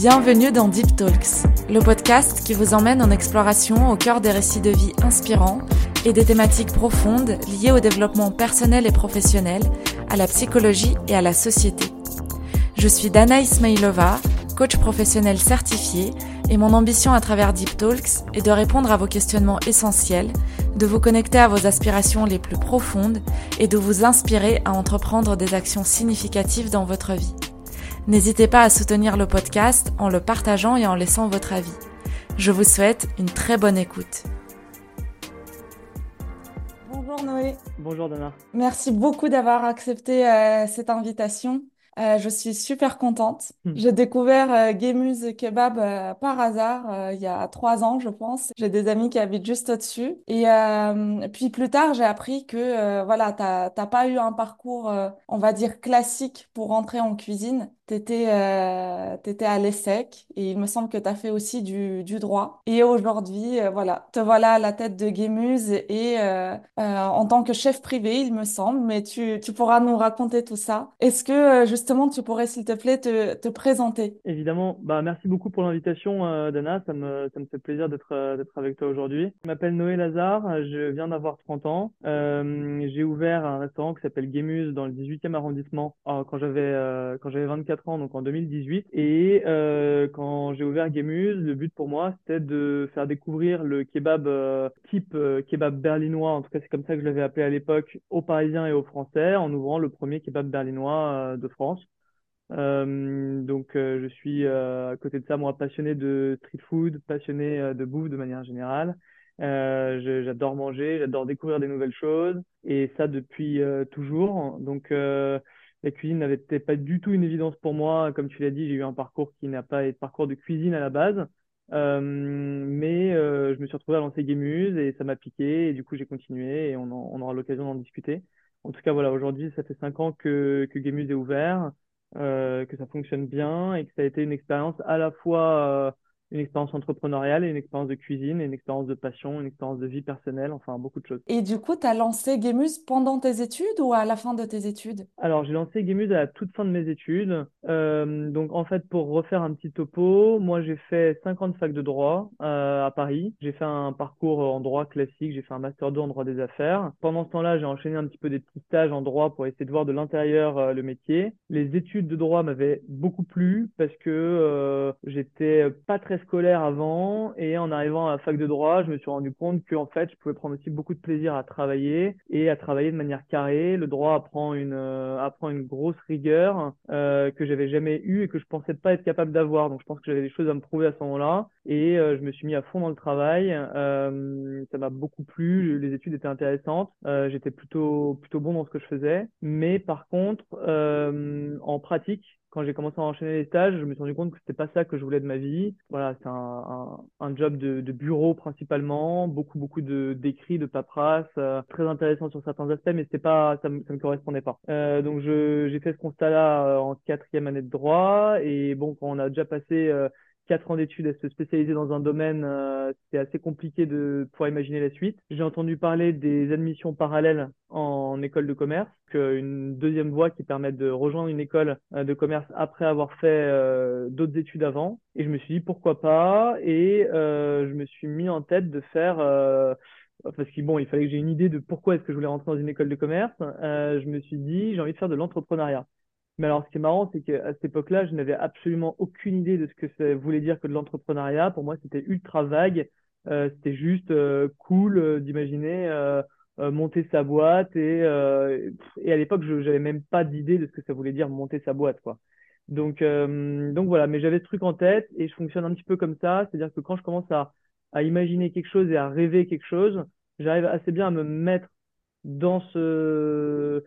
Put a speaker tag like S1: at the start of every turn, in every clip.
S1: Bienvenue dans Deep Talks, le podcast qui vous emmène en exploration au cœur des récits de vie inspirants et des thématiques profondes liées au développement personnel et professionnel, à la psychologie et à la société. Je suis Dana Ismailova, coach professionnel certifié, et mon ambition à travers Deep Talks est de répondre à vos questionnements essentiels, de vous connecter à vos aspirations les plus profondes et de vous inspirer à entreprendre des actions significatives dans votre vie. N'hésitez pas à soutenir le podcast en le partageant et en laissant votre avis. Je vous souhaite une très bonne écoute. Bonjour Noé.
S2: Bonjour Dana.
S1: Merci beaucoup d'avoir accepté euh, cette invitation. Euh, je suis super contente. Hmm. J'ai découvert euh, Gemuse Kebab euh, par hasard euh, il y a trois ans, je pense. J'ai des amis qui habitent juste au-dessus. Et puis plus tard, j'ai appris que voilà, t'as t'as pas eu un parcours, on va dire classique pour rentrer en cuisine. T'étais euh, t'étais à l'ESSEC et il me semble que tu as fait aussi du, du droit. Et aujourd'hui, voilà, te voilà à la tête de Gemuse et en tant que chef privé, il me semble, mais tu, tu pourras nous raconter tout ça. Est-ce que justement justement, tu pourrais, s'il te plaît, te, te, présenter?
S2: Évidemment. Bah, merci beaucoup pour l'invitation, euh, Dana. Ça me, ça me fait plaisir d'être euh, d'être avec toi aujourd'hui. Je m'appelle Noé Lazare. Je viens d'avoir 30 ans. Euh, j'ai ouvert un restaurant qui s'appelle Gamuse dans le 18e arrondissement quand j'avais euh, quand j'avais 24 ans, donc en 2018. Et euh, quand j'ai ouvert Gamuse, le but pour moi, c'était de faire découvrir le kebab type kebab berlinois. En tout cas, c'est comme ça que je l'avais appelé à l'époque aux Parisiens et aux Français, en ouvrant le premier kebab berlinois de France. Euh, donc, euh, je suis euh, à côté de ça, moi, passionné de street food, passionné de bouffe de manière générale. j'adore manger, j'adore découvrir des nouvelles choses, et ça depuis toujours. Donc, la cuisine n'avait pas du tout une évidence pour moi. Comme tu l'as dit, j'ai eu un parcours qui n'a pas été parcours de cuisine à la base. Euh, mais je me suis retrouvé à lancer Gamuse et ça m'a piqué et du coup j'ai continué et on, aura l'occasion d'en discuter. En tout cas voilà, aujourd'hui ça fait cinq ans que, que Gamuse est ouvert. Euh, que ça fonctionne bien et que ça a été une expérience à la fois euh, une expérience entrepreneuriale et une expérience de cuisine, et une expérience de passion, une expérience de vie personnelle, enfin beaucoup de choses.
S1: Et du coup, tu as lancé Gamuse pendant tes études ou à la fin de tes études?
S2: Alors, j'ai lancé Gamuse à la toute fin de mes études. Euh, donc, en fait, pour refaire un petit topo, moi, j'ai fait 50 facs de droit euh, à Paris. J'ai fait un parcours en droit classique, j'ai fait un master 2 en droit des affaires. Pendant ce temps-là, j'ai enchaîné un petit peu des petits stages en droit pour essayer de voir de l'intérieur euh, le métier. Les études de droit m'avaient beaucoup plu parce que j'étais pas très scolaire avant et en arrivant à la fac de droit, je me suis rendu compte qu'en fait, je pouvais prendre aussi beaucoup de plaisir à travailler et à travailler de manière carrée. Le droit apprend une euh, apprend une grosse rigueur euh, que j'avais jamais eue et que je pensais pas être capable d'avoir. Donc je pense que j'avais des choses à me prouver à ce moment-là et euh, je me suis mis à fond dans le travail. Euh, ça m'a beaucoup plu, les études étaient intéressantes, j'étais plutôt plutôt bon dans ce que je faisais, mais par contre en pratique quand j'ai commencé à enchaîner les stages, je me suis rendu compte que c'était pas ça que je voulais de ma vie. Voilà, c'est un, un, un, job de, de, bureau principalement, beaucoup beaucoup de d'écrits, de paperasse, euh, très intéressant sur certains aspects, mais c'était pas, ça me, ça me correspondait pas. Euh, donc j'ai fait ce constat-là en quatrième année de droit et bon, quand on a déjà passé quatre ans d'études à se spécialiser dans un domaine, euh, c'était assez compliqué de pouvoir imaginer la suite. J'ai entendu parler des admissions parallèles en école de commerce, une deuxième voie qui permet de rejoindre une école euh, de commerce après avoir fait euh, d'autres études avant. Et je me suis dit pourquoi pas, et je me suis mis en tête de faire parce qu'il bon, il fallait que j'ai une idée de pourquoi est-ce que je voulais rentrer dans une école de commerce. je me suis dit, j'ai envie de faire de l'entrepreneuriat. Mais alors, ce qui est marrant, c'est qu'à cette époque-là, je n'avais absolument aucune idée de ce que ça voulait dire que de l'entrepreneuriat. Pour moi, c'était ultra vague. Euh, c'était juste euh, cool euh, d'imaginer euh, monter sa boîte et, et à l'époque, je n'avais même pas d'idée de ce que ça voulait dire monter sa boîte, quoi. Donc, donc voilà, mais j'avais ce truc en tête et je fonctionne un petit peu comme ça, c'est-à-dire que quand je commence à, à imaginer quelque chose et à rêver quelque chose, j'arrive assez bien à me mettre dans ce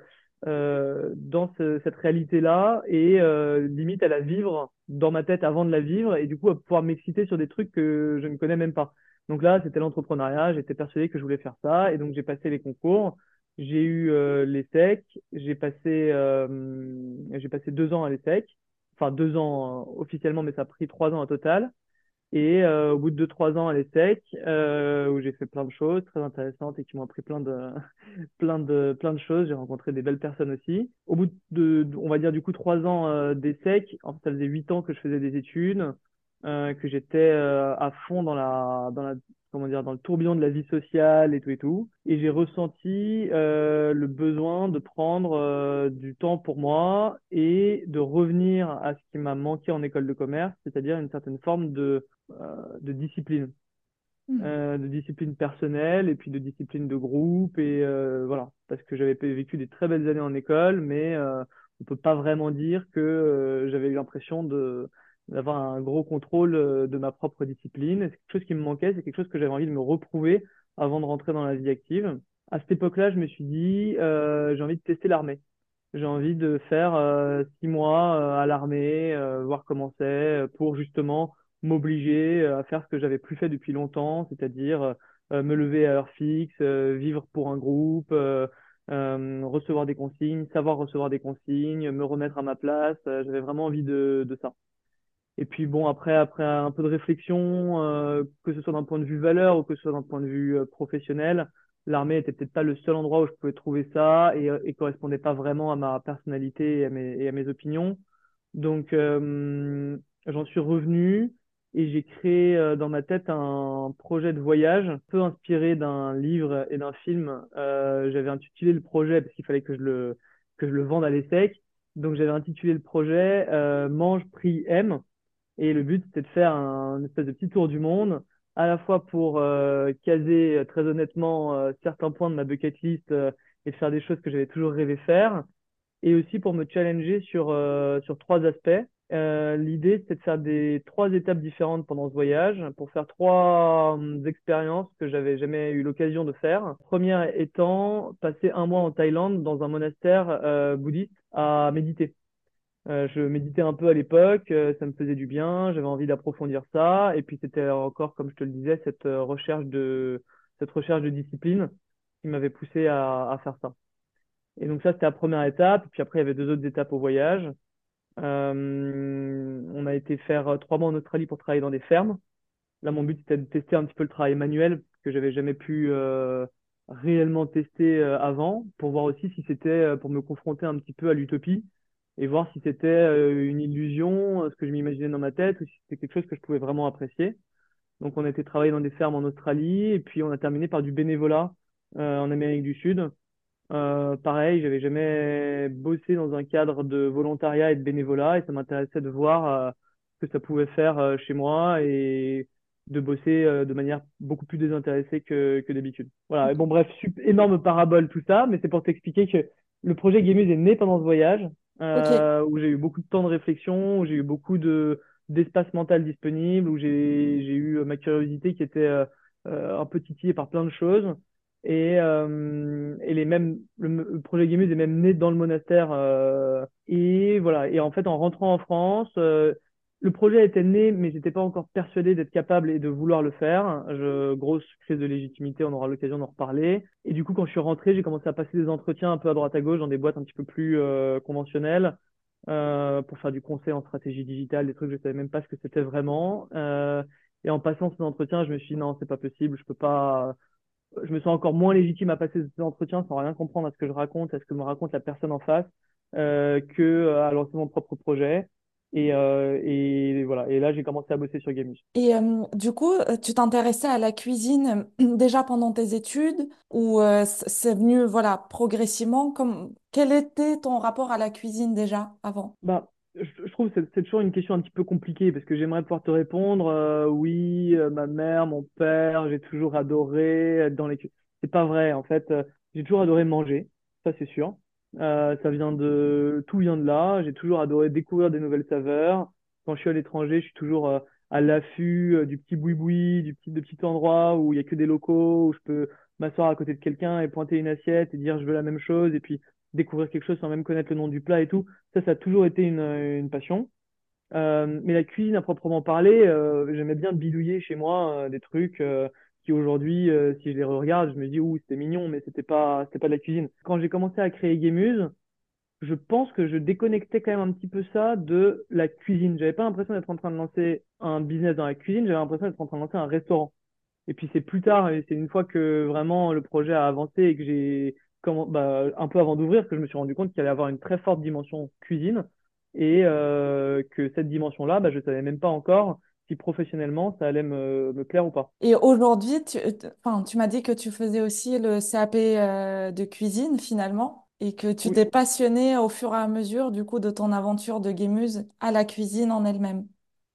S2: euh, dans cette réalité-là et euh, limite à la vivre dans ma tête avant de la vivre et du coup à pouvoir m'exciter sur des trucs que je ne connais même pas. Donc là, c'était l'entrepreneuriat, j'étais persuadé que je voulais faire ça et donc j'ai passé les concours, j'ai eu euh, j'ai passé, euh, j'ai passé deux ans à l'ESSEC, enfin deux ans officiellement, mais ça a pris trois ans au total. Et euh, au bout de deux, trois ans à l'ESSEC, euh, où j'ai fait plein de choses très intéressantes et qui m'ont appris plein de, plein de, plein de choses. J'ai rencontré des belles personnes aussi. Au bout de, on va dire du coup trois ans euh, d'ESSEC, en fait, ça faisait huit ans que je faisais des études, euh, que j'étais euh, à fond dans la, dans la, comment dire, dans le tourbillon de la vie sociale et tout et tout. Et j'ai ressenti euh, le besoin de prendre euh, du temps pour moi et de revenir à ce qui m'a manqué en école de commerce, c'est-à-dire une certaine forme de euh, de discipline, euh, de discipline personnelle et puis de discipline de groupe et voilà, parce que j'avais vécu des très belles années en école, mais on peut pas vraiment dire que j'avais eu l'impression de d'avoir un gros contrôle euh, de ma propre discipline. C'est quelque chose qui me manquait, c'est quelque chose que j'avais envie de me reprouver avant de rentrer dans la vie active. À cette époque-là, je me suis dit, euh, j'ai envie de tester l'armée. J'ai envie de faire euh, six mois à l'armée, voir comment c'est, pour justement m'obliger à faire ce que j'avais plus fait depuis longtemps, c'est-à-dire me lever à heure fixe, vivre pour un groupe, recevoir des consignes, savoir recevoir des consignes, me remettre à ma place. J'avais vraiment envie de ça. Et puis bon, après, après un peu de réflexion, euh, que ce soit d'un point de vue valeur ou que ce soit d'un point de vue euh, professionnel, l'armée était peut-être pas le seul endroit où je pouvais trouver ça et, euh, et correspondait pas vraiment à ma personnalité et à mes, et à mes opinions. Donc, euh, j'en suis revenu et j'ai créé euh, dans ma tête un projet de voyage, un peu inspiré d'un livre et d'un film. J'avais intitulé le projet parce qu'il fallait que je le, que je le vende à l'ESSEC. Donc, j'avais intitulé le projet Mange, Prie, Aime. Et le but, c'était de faire un, espèce de petit tour du monde, à la fois pour euh, caser euh, très honnêtement euh, certains points de ma bucket list et faire des choses que j'avais toujours rêvé faire, et aussi pour me challenger sur, sur trois aspects. L'idée, c'était de faire des trois étapes différentes pendant ce voyage, pour faire trois hum, expériences que j'avais jamais eu l'occasion de faire. Première étant passer un mois en Thaïlande dans un monastère bouddhiste à méditer. Euh, je méditais un peu à l'époque, euh, ça me faisait du bien, j'avais envie d'approfondir ça, et puis c'était encore, comme je te le disais, cette euh, recherche de cette recherche de discipline qui m'avait poussé à, à faire ça. Et donc ça, c'était la première étape. Puis après, il y avait deux autres étapes au voyage. On a été faire trois mois en Australie pour travailler dans des fermes. Là, mon but, c'était de tester un petit peu le travail manuel que j'avais jamais pu réellement tester avant, pour voir aussi si c'était, pour me confronter un petit peu à l'utopie et voir si c'était euh, une illusion, euh, ce que je m'imaginais dans ma tête, ou si c'était quelque chose que je pouvais vraiment apprécier. Donc, on a été travailler dans des fermes en Australie, et puis on a terminé par du bénévolat euh, en Amérique du Sud. Euh, pareil, j'avais jamais bossé dans un cadre de volontariat et de bénévolat et ça m'intéressait de voir ce que ça pouvait faire chez moi et de bosser de manière beaucoup plus désintéressée que, que d'habitude. Voilà, et bon bref, énorme parabole tout ça, mais c'est pour t'expliquer que le projet Gamuse est né pendant ce voyage
S1: Ok.
S2: euh, où j'ai eu beaucoup de temps de réflexion, où j'ai eu beaucoup de d'espace mental disponible, où j'ai j'ai eu euh, ma curiosité qui était euh, un peu titillée par plein de choses. Et, euh, et les mêmes, le, le projet Gamuse est même né dans le monastère. euh, et voilà. Et en fait, en rentrant en France, euh, le projet était né, mais j'étais pas encore persuadé d'être capable et de vouloir le faire. Je, grosse crise de légitimité, on aura l'occasion d'en reparler. Et du coup, quand je suis rentré, j'ai commencé à passer des entretiens un peu à droite à gauche dans des boîtes un petit peu plus euh, conventionnelles euh, pour faire du conseil en stratégie digitale, des trucs je savais même pas ce que c'était vraiment. Euh, et en passant ces entretiens, je me suis dit non, c'est pas possible, je peux pas je me sens encore moins légitime à passer ces entretiens sans rien comprendre à ce que je raconte, à ce que me raconte la personne en face, euh, que euh, à lancer mon propre projet. Et, euh, et voilà. Et là, j'ai commencé à bosser sur Gamus.
S1: Et euh, du coup, euh, tu t'intéressais à la cuisine déjà pendant tes études ou euh, c'est venu voilà progressivement? Comme quel était ton rapport à la cuisine déjà avant?
S2: Bah, je, je trouve que c'est toujours une question un petit peu compliquée parce que j'aimerais pouvoir te répondre, oui, ma mère, mon père, j'ai toujours adoré être dans les C'est pas vrai, en fait. j'ai toujours adoré manger, ça c'est sûr. Euh, ça vient de, tout vient de là. J'ai toujours adoré découvrir des nouvelles saveurs. Quand je suis à l'étranger, je suis toujours euh, à l'affût euh, du petit boui-boui, du petit, de petits endroits où il y a que des locaux, où je peux m'asseoir à côté de quelqu'un et pointer une assiette et dire je veux la même chose et puis découvrir quelque chose sans même connaître le nom du plat et tout. Ça, ça a toujours été une, une passion. Euh, mais la cuisine à proprement parler, j'aimais bien bidouiller chez moi des trucs qui aujourd'hui, euh, si je les regarde, je me dis ouh c'était mignon, mais c'était pas c'était pas de la cuisine. Quand j'ai commencé à créer Gamuse, je pense que je déconnectais quand même un petit peu ça de la cuisine. J'avais pas l'impression d'être en train de lancer un business dans la cuisine, j'avais l'impression d'être en train de lancer un restaurant. Et puis c'est plus tard, et c'est une fois que vraiment le projet a avancé et que j'ai bah, un peu avant d'ouvrir que je me suis rendu compte qu'il allait avoir une très forte dimension cuisine et euh, que cette dimension-là, bah, je savais même pas encore si professionnellement ça allait me, me plaire ou pas.
S1: Et aujourd'hui, tu, enfin, tu m'as dit que tu faisais aussi le CAP euh, de cuisine finalement et que tu
S2: Oui,
S1: t'es passionné au fur et à mesure du coup de ton aventure de gameuse à la cuisine en elle-même.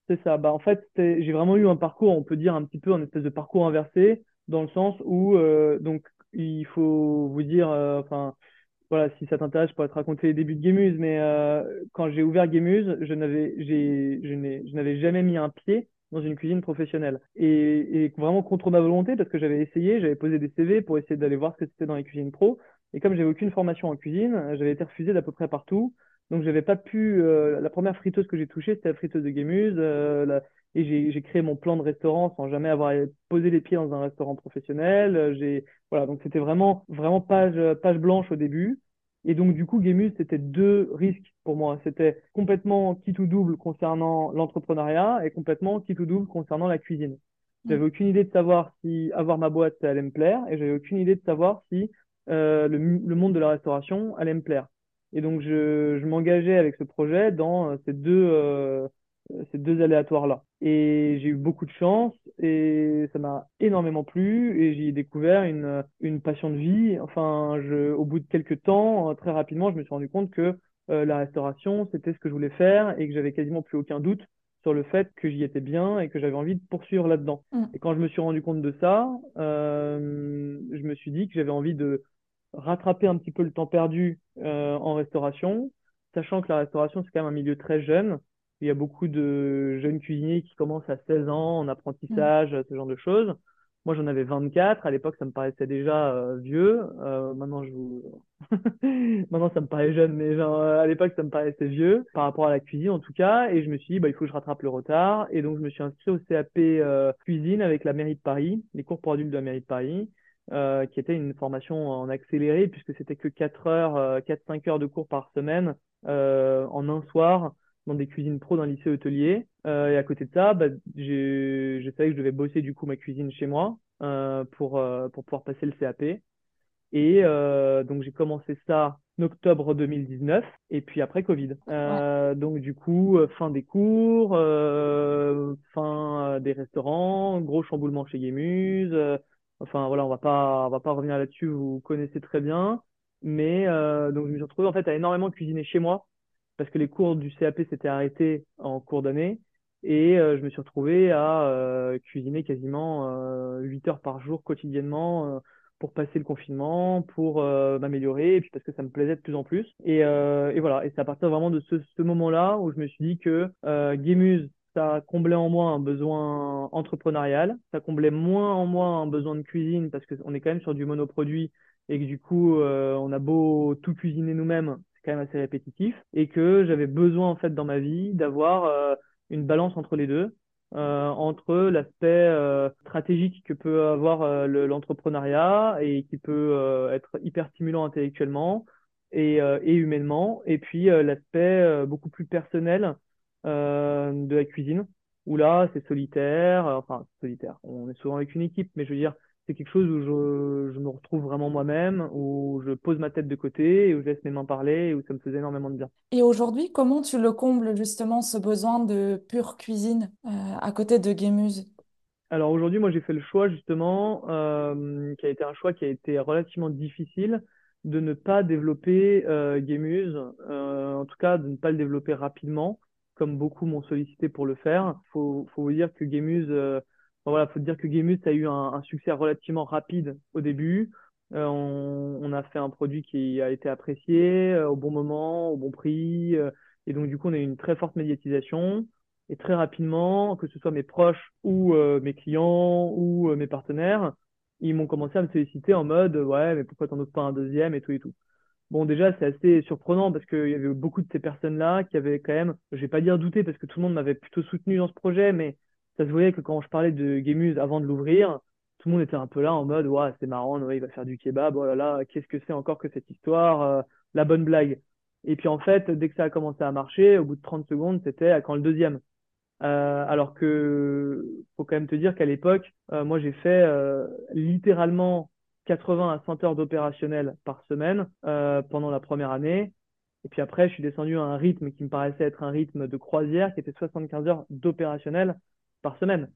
S2: c'est ça. Bah, en fait, j'ai vraiment eu un parcours, on peut dire un petit peu un espèce de parcours inversé, dans le sens où euh, donc il faut vous dire, euh, enfin voilà, si ça t'intéresse, je pourrais te raconter les débuts de Gamuse, mais euh, quand j'ai ouvert Gamuse, je n'avais, je n'avais jamais mis un pied dans une cuisine professionnelle. Et, vraiment contre ma volonté, parce que j'avais essayé, j'avais posé des CV pour essayer d'aller voir ce que c'était dans les cuisines pro. Et comme j'avais aucune formation en cuisine, j'avais été refusé d'à peu près partout. Donc j'avais pas pu. euh, la première friteuse que j'ai touchée, c'était la friteuse de Gamuse. euh, la- et j'ai créé mon plan de restaurant sans jamais avoir posé les pieds dans un restaurant professionnel. Euh, J'ai voilà, donc c'était vraiment vraiment page page blanche au début. Et donc, du coup, Gemus, c'était deux risques pour moi. C'était complètement quitte ou double concernant l'entrepreneuriat et complètement quitte ou double concernant la cuisine.
S1: Mm.
S2: J'avais aucune idée de savoir si avoir ma boîte, allait me plaire et j'avais aucune idée de savoir si euh, le, le monde de la restauration allait me plaire. Et donc, je, je m'engageais avec ce projet dans euh, ces deux, euh, ces deux aléatoires-là. Et j'ai eu beaucoup de chance et ça m'a énormément plu et j'y ai découvert une, une passion de vie. Enfin, je, au bout de quelques temps, euh, très rapidement, je me suis rendu compte que euh, la restauration, c'était ce que je voulais faire et que j'avais quasiment plus aucun doute sur le fait que j'y étais bien et que j'avais envie de poursuivre là-dedans.
S1: Mm.
S2: Et quand je me suis rendu compte de ça, euh, je me suis dit que j'avais envie de rattraper un petit peu le temps perdu euh, en restauration, sachant que la restauration, c'est quand même un milieu très jeune. Il y a beaucoup de jeunes cuisiniers qui commencent à 16 ans en
S1: Mm.
S2: apprentissage, ce genre de choses. Moi, j'en avais 24. À l'époque, ça me paraissait déjà euh, vieux. Euh, maintenant, je vous... maintenant, ça me paraît jeune, mais genre, euh, à l'époque, ça me paraissait vieux par rapport à la cuisine, en tout cas. Et je me suis dit, bah, il faut que je rattrape le retard. Et donc, je me suis inscrit au CAP euh, cuisine avec la mairie de Paris, les cours pour adultes de la mairie de Paris, euh, qui était une formation en accéléré, puisque c'était que 4 heures, euh, 4-5 heures de cours par semaine euh, en un soir dans des cuisines pro d'un lycée hôtelier. Euh, et à côté de ça, bah, je savais que je devais bosser du coup ma cuisine chez moi euh, pour, euh, pour pouvoir passer le CAP. Et donc j'ai commencé ça en octobre 2019 et puis après Covid.
S1: Ouais.
S2: Donc du coup, fin des cours, fin des restaurants, gros chamboulement chez Gemuse. euh, enfin voilà, on va pas, on va pas revenir là-dessus, vous connaissez très bien. Mais donc je me suis retrouvé en fait à énormément cuisiner chez moi parce que les cours du CAP s'étaient arrêtés en cours d'année. Et euh, je me suis retrouvé à euh, cuisiner quasiment euh, 8 heures par jour quotidiennement euh, pour passer le confinement, pour euh, m'améliorer, et puis parce que ça me plaisait de plus en plus. Et, euh, voilà, et c'est à partir vraiment de ce, moment-là où je me suis dit que euh, Gamuse, ça comblait en moi un besoin entrepreneurial, ça comblait moins en moi un besoin de cuisine parce qu'on est quand même sur du monoproduit et que du coup, euh, on a beau tout cuisiner nous-mêmes, quand même assez répétitif, et que j'avais besoin en fait dans ma vie d'avoir euh, une balance entre les deux, euh, entre l'aspect euh, stratégique que peut avoir le- l'entrepreneuriat et qui peut être hyper stimulant intellectuellement et, humainement, et puis l'aspect beaucoup plus personnel de la cuisine, où là c'est solitaire, enfin solitaire, on est souvent avec une équipe, mais je veux dire, c'est quelque chose où je, je me retrouve vraiment moi-même, où je pose ma tête de côté, et où je laisse mes mains parler, et où ça me faisait énormément de bien.
S1: Et aujourd'hui, comment tu le combles justement ce besoin de pure cuisine euh, à côté de Guémuse?
S2: Alors aujourd'hui, moi j'ai fait le choix justement, euh, qui a été un choix qui a été relativement difficile, de ne pas développer euh, Gamuse, euh, en tout cas de ne pas le développer rapidement, comme beaucoup m'ont sollicité pour le faire. Faut, faut vous dire que Gamuse, voilà, faut dire que Gamuse a eu un, succès relativement rapide au début. Euh, on, a fait un produit qui a été apprécié euh, au bon moment, au bon prix, euh, et donc du coup on a eu une très forte médiatisation. Et très rapidement, que ce soit mes proches ou mes clients ou mes partenaires, ils m'ont commencé à me solliciter en mode ouais, mais pourquoi t'en ouvres pas un deuxième? et tout et tout. Bon, déjà, c'est assez surprenant parce qu'il y avait beaucoup de ces personnes-là qui avaient quand même, je vais pas dire douté parce que tout le monde m'avait plutôt soutenu dans ce projet, mais ça se voyait que quand je parlais de Gamuse avant de l'ouvrir, tout le monde était un peu là en mode ouais, c'est marrant, il va faire du kebab, oh là là, qu'est-ce que c'est encore que cette histoire, euh, la bonne blague. Et puis en fait, dès que ça a commencé à marcher, au bout de 30 secondes, c'était à quand le deuxième. Euh, alors que faut quand même te dire qu'à l'époque, euh, moi j'ai fait littéralement 80 à 100 heures d'opérationnel par semaine pendant la première année. Et puis après, je suis descendu à un rythme qui me paraissait être un rythme de croisière qui était 75 heures d'opérationnel par semaine.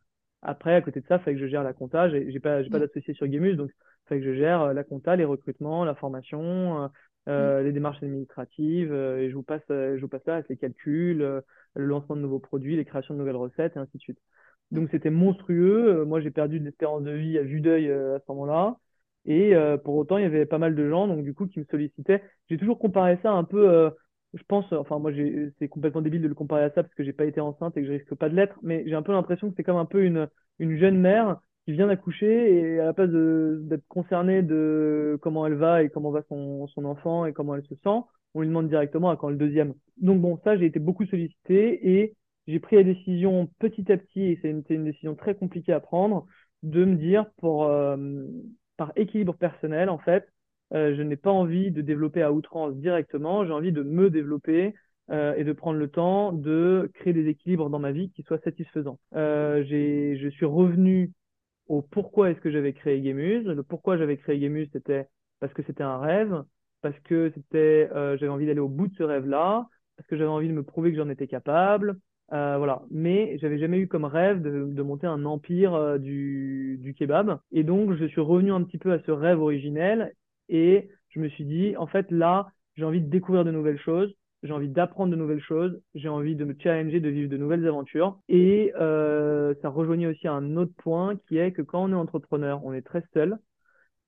S2: Après, à côté de ça, il fallait que je gère la compta. J'ai, j'ai pas, j'ai pas mm. d'associé sur Gemus, donc il fallait que je gère euh, la compta, les recrutements, la formation, euh, euh, mm. les démarches administratives. et je vous passe, je vous passe là avec les calculs, le lancement de nouveaux produits, les créations de nouvelles recettes, et ainsi de suite. Donc c'était monstrueux. Moi, j'ai perdu de l'espérance de vie à vue d'œil à ce moment-là. Et pour autant, il y avait pas mal de gens, donc du coup, qui me sollicitaient. J'ai toujours comparé ça un peu je pense, enfin moi c'est complètement débile de le comparer à ça parce que j'ai pas été enceinte et que je risque pas de l'être, mais j'ai un peu l'impression que c'est comme un peu une, une jeune mère qui vient d'accoucher et à la place d'être concernée de comment elle va et comment va son, son enfant et comment elle se sent, on lui demande directement à quand le deuxième. Donc bon, ça j'ai été beaucoup sollicité et j'ai pris la décision petit à petit, et c'est une, une, décision très compliquée à prendre, de me dire pour, euh, par équilibre personnel en fait, euh, je n'ai pas envie de développer à outrance directement, j'ai envie de me développer euh, et de prendre le temps de créer des équilibres dans ma vie qui soient satisfaisants. Euh, je suis revenu au pourquoi est-ce que j'avais créé Gamuse. Le pourquoi j'avais créé Gamuse, c'était parce que c'était un rêve, parce que c'était, j'avais envie d'aller au bout de ce rêve-là, parce que j'avais envie de me prouver que j'en étais capable, euh, voilà. Mais j'avais jamais eu comme rêve de, de monter un empire du, du, kebab. Et donc, je suis revenu un petit peu à ce rêve originel et je me suis dit, en fait, là, j'ai envie de découvrir de nouvelles choses, j'ai envie d'apprendre de nouvelles choses, j'ai envie de me challenger, de vivre de nouvelles aventures. Et euh, ça rejoignait aussi un autre point qui est que quand on est entrepreneur, on est très seul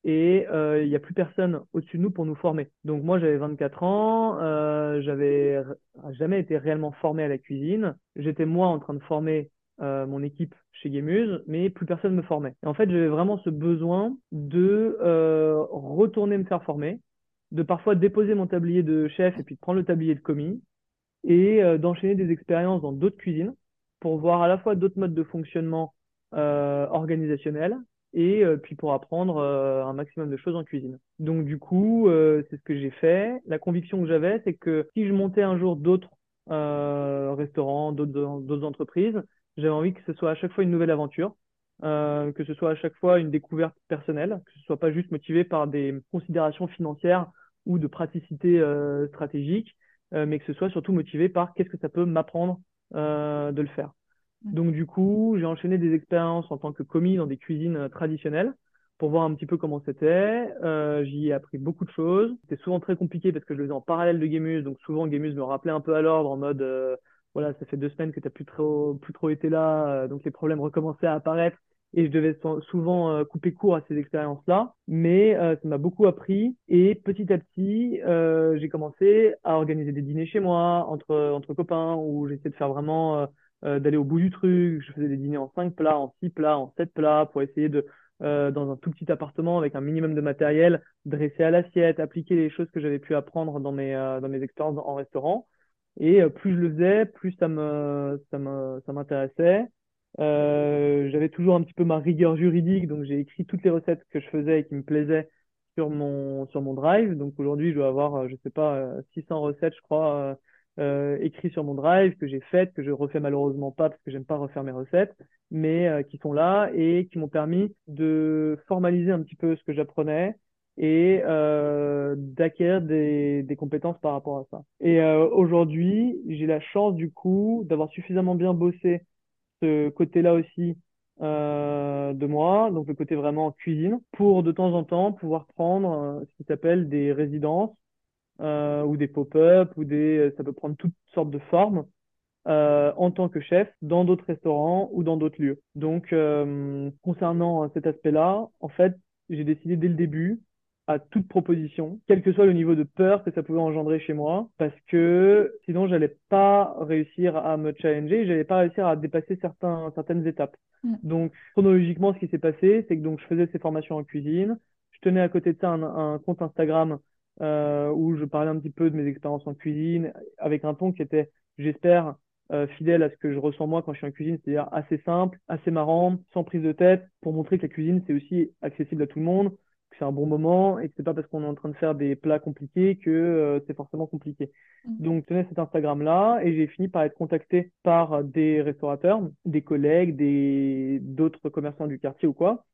S2: et euh, il n'y a plus personne au-dessus de nous pour nous former. Donc moi j'avais 24 ans, euh, j'avais jamais été réellement formé à la cuisine. J'étais moi en train de former euh, mon équipe chez Gamuse, mais plus personne me formait. Et en fait, j'avais vraiment ce besoin de euh, retourner me faire former, de parfois déposer mon tablier de chef et puis de prendre le tablier de commis et euh, d'enchaîner des expériences dans d'autres cuisines pour voir à la fois d'autres modes de fonctionnement organisationnels et puis pour apprendre un maximum de choses en cuisine. Donc du coup, c'est ce que j'ai fait. La conviction que j'avais, c'est que si je montais un jour d'autres restaurants, d'autres entreprises, j'avais envie que ce soit à chaque fois une nouvelle aventure, euh, que ce soit à chaque fois une découverte personnelle, que ce soit pas juste motivé par des considérations financières ou de praticité euh, stratégique, euh, mais que ce soit surtout motivé par qu'est-ce que ça peut m'apprendre de le faire. Donc du coup, j'ai enchaîné des expériences en tant que commis dans des cuisines traditionnelles pour voir un petit peu comment c'était. J'y ai appris beaucoup de choses. C'était souvent très compliqué parce que je le faisais en parallèle de Gamuse, donc souvent Gamuse me rappelait un peu à l'ordre en mode voilà, ça fait deux semaines que tu n'as plus trop, plus trop été là, euh, donc les problèmes recommençaient à apparaître et je devais souvent euh, couper court à ces expériences-là, mais euh, ça m'a beaucoup appris et petit à petit, j'ai commencé à organiser des dîners chez moi entre entre copains où j'essayais de faire vraiment d'aller au bout du truc. Je faisais des dîners en cinq plats, en six plats, en sept plats pour essayer de dans un tout petit appartement avec un minimum de matériel, dresser à l'assiette, appliquer les choses que j'avais pu apprendre dans mes dans mes expériences en restaurant. Et euh, plus je le faisais, plus ça me, ça me, ça m'intéressait. Euh, j'avais toujours un petit peu ma rigueur juridique, donc j'ai écrit toutes les recettes que je faisais et qui me plaisaient sur mon, sur mon drive. Donc aujourd'hui, je dois avoir, euh, je sais pas, 600 recettes, je crois, écrites sur mon drive, que j'ai faites, que je refais malheureusement pas parce que j'aime pas refaire mes recettes, mais qui sont là et qui m'ont permis de formaliser un petit peu ce que j'apprenais et euh, d'acquérir des, compétences par rapport à ça. Et euh, aujourd'hui, j'ai la chance du coup d'avoir suffisamment bien bossé ce côté-là aussi euh, de moi, donc le côté vraiment cuisine, pour de temps en temps pouvoir prendre ce qui s'appelle des résidences ou des pop-up ou des, ça peut prendre toutes sortes de formes. En tant que chef dans d'autres restaurants ou dans d'autres lieux. Donc, concernant cet aspect-là, en fait, j'ai décidé dès le début à toute proposition, quel que soit le niveau de peur que ça pouvait engendrer chez moi, parce que sinon j'allais pas réussir à me challenger, j'allais pas réussir à dépasser certains, certaines étapes. Mm. Donc chronologiquement, ce qui s'est passé, c'est que donc je faisais ces formations en cuisine, je tenais à côté de ça un, compte Instagram euh, où je parlais un petit peu de mes expériences en cuisine, avec un ton qui était, j'espère, euh, fidèle à ce que je ressens moi quand je suis en cuisine, c'est-à-dire assez simple, assez marrant, sans prise de tête, pour montrer que la cuisine c'est aussi accessible à tout le monde fait un bon moment et que c'est pas parce qu'on est en train de faire des plats compliqués que euh, c'est forcément compliqué.
S1: Mm.
S2: Donc, tenais cet Instagram-là et j'ai fini par être contacté par des restaurateurs, des collègues, des d'autres commerçants du quartier ou quoi,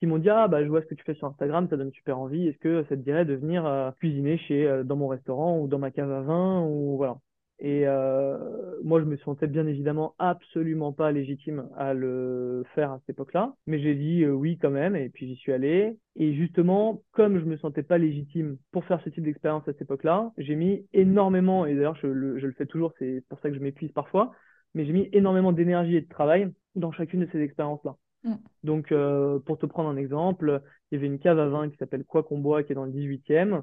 S2: qui m'ont dit ah bah je vois ce que tu fais sur Instagram, ça donne super envie. Est-ce que ça te dirait de venir euh, cuisiner chez euh, dans mon restaurant ou dans ma cave à vin ou voilà. Et euh, moi, je me sentais bien évidemment absolument pas légitime à le faire à cette époque-là, mais j'ai dit euh, oui quand même, et puis j'y suis allé. Et justement, comme je me sentais pas légitime pour faire ce type d'expérience à cette époque-là, j'ai mis énormément, et d'ailleurs je le, je le fais toujours, c'est pour ça que je m'épuise parfois, mais j'ai mis énormément d'énergie et de travail dans chacune de ces expériences-là.
S1: Mm.
S2: Donc, euh, pour te prendre un exemple, il y avait une cave à vin qui s'appelle Quoi qu'on boit, qui est dans le 18e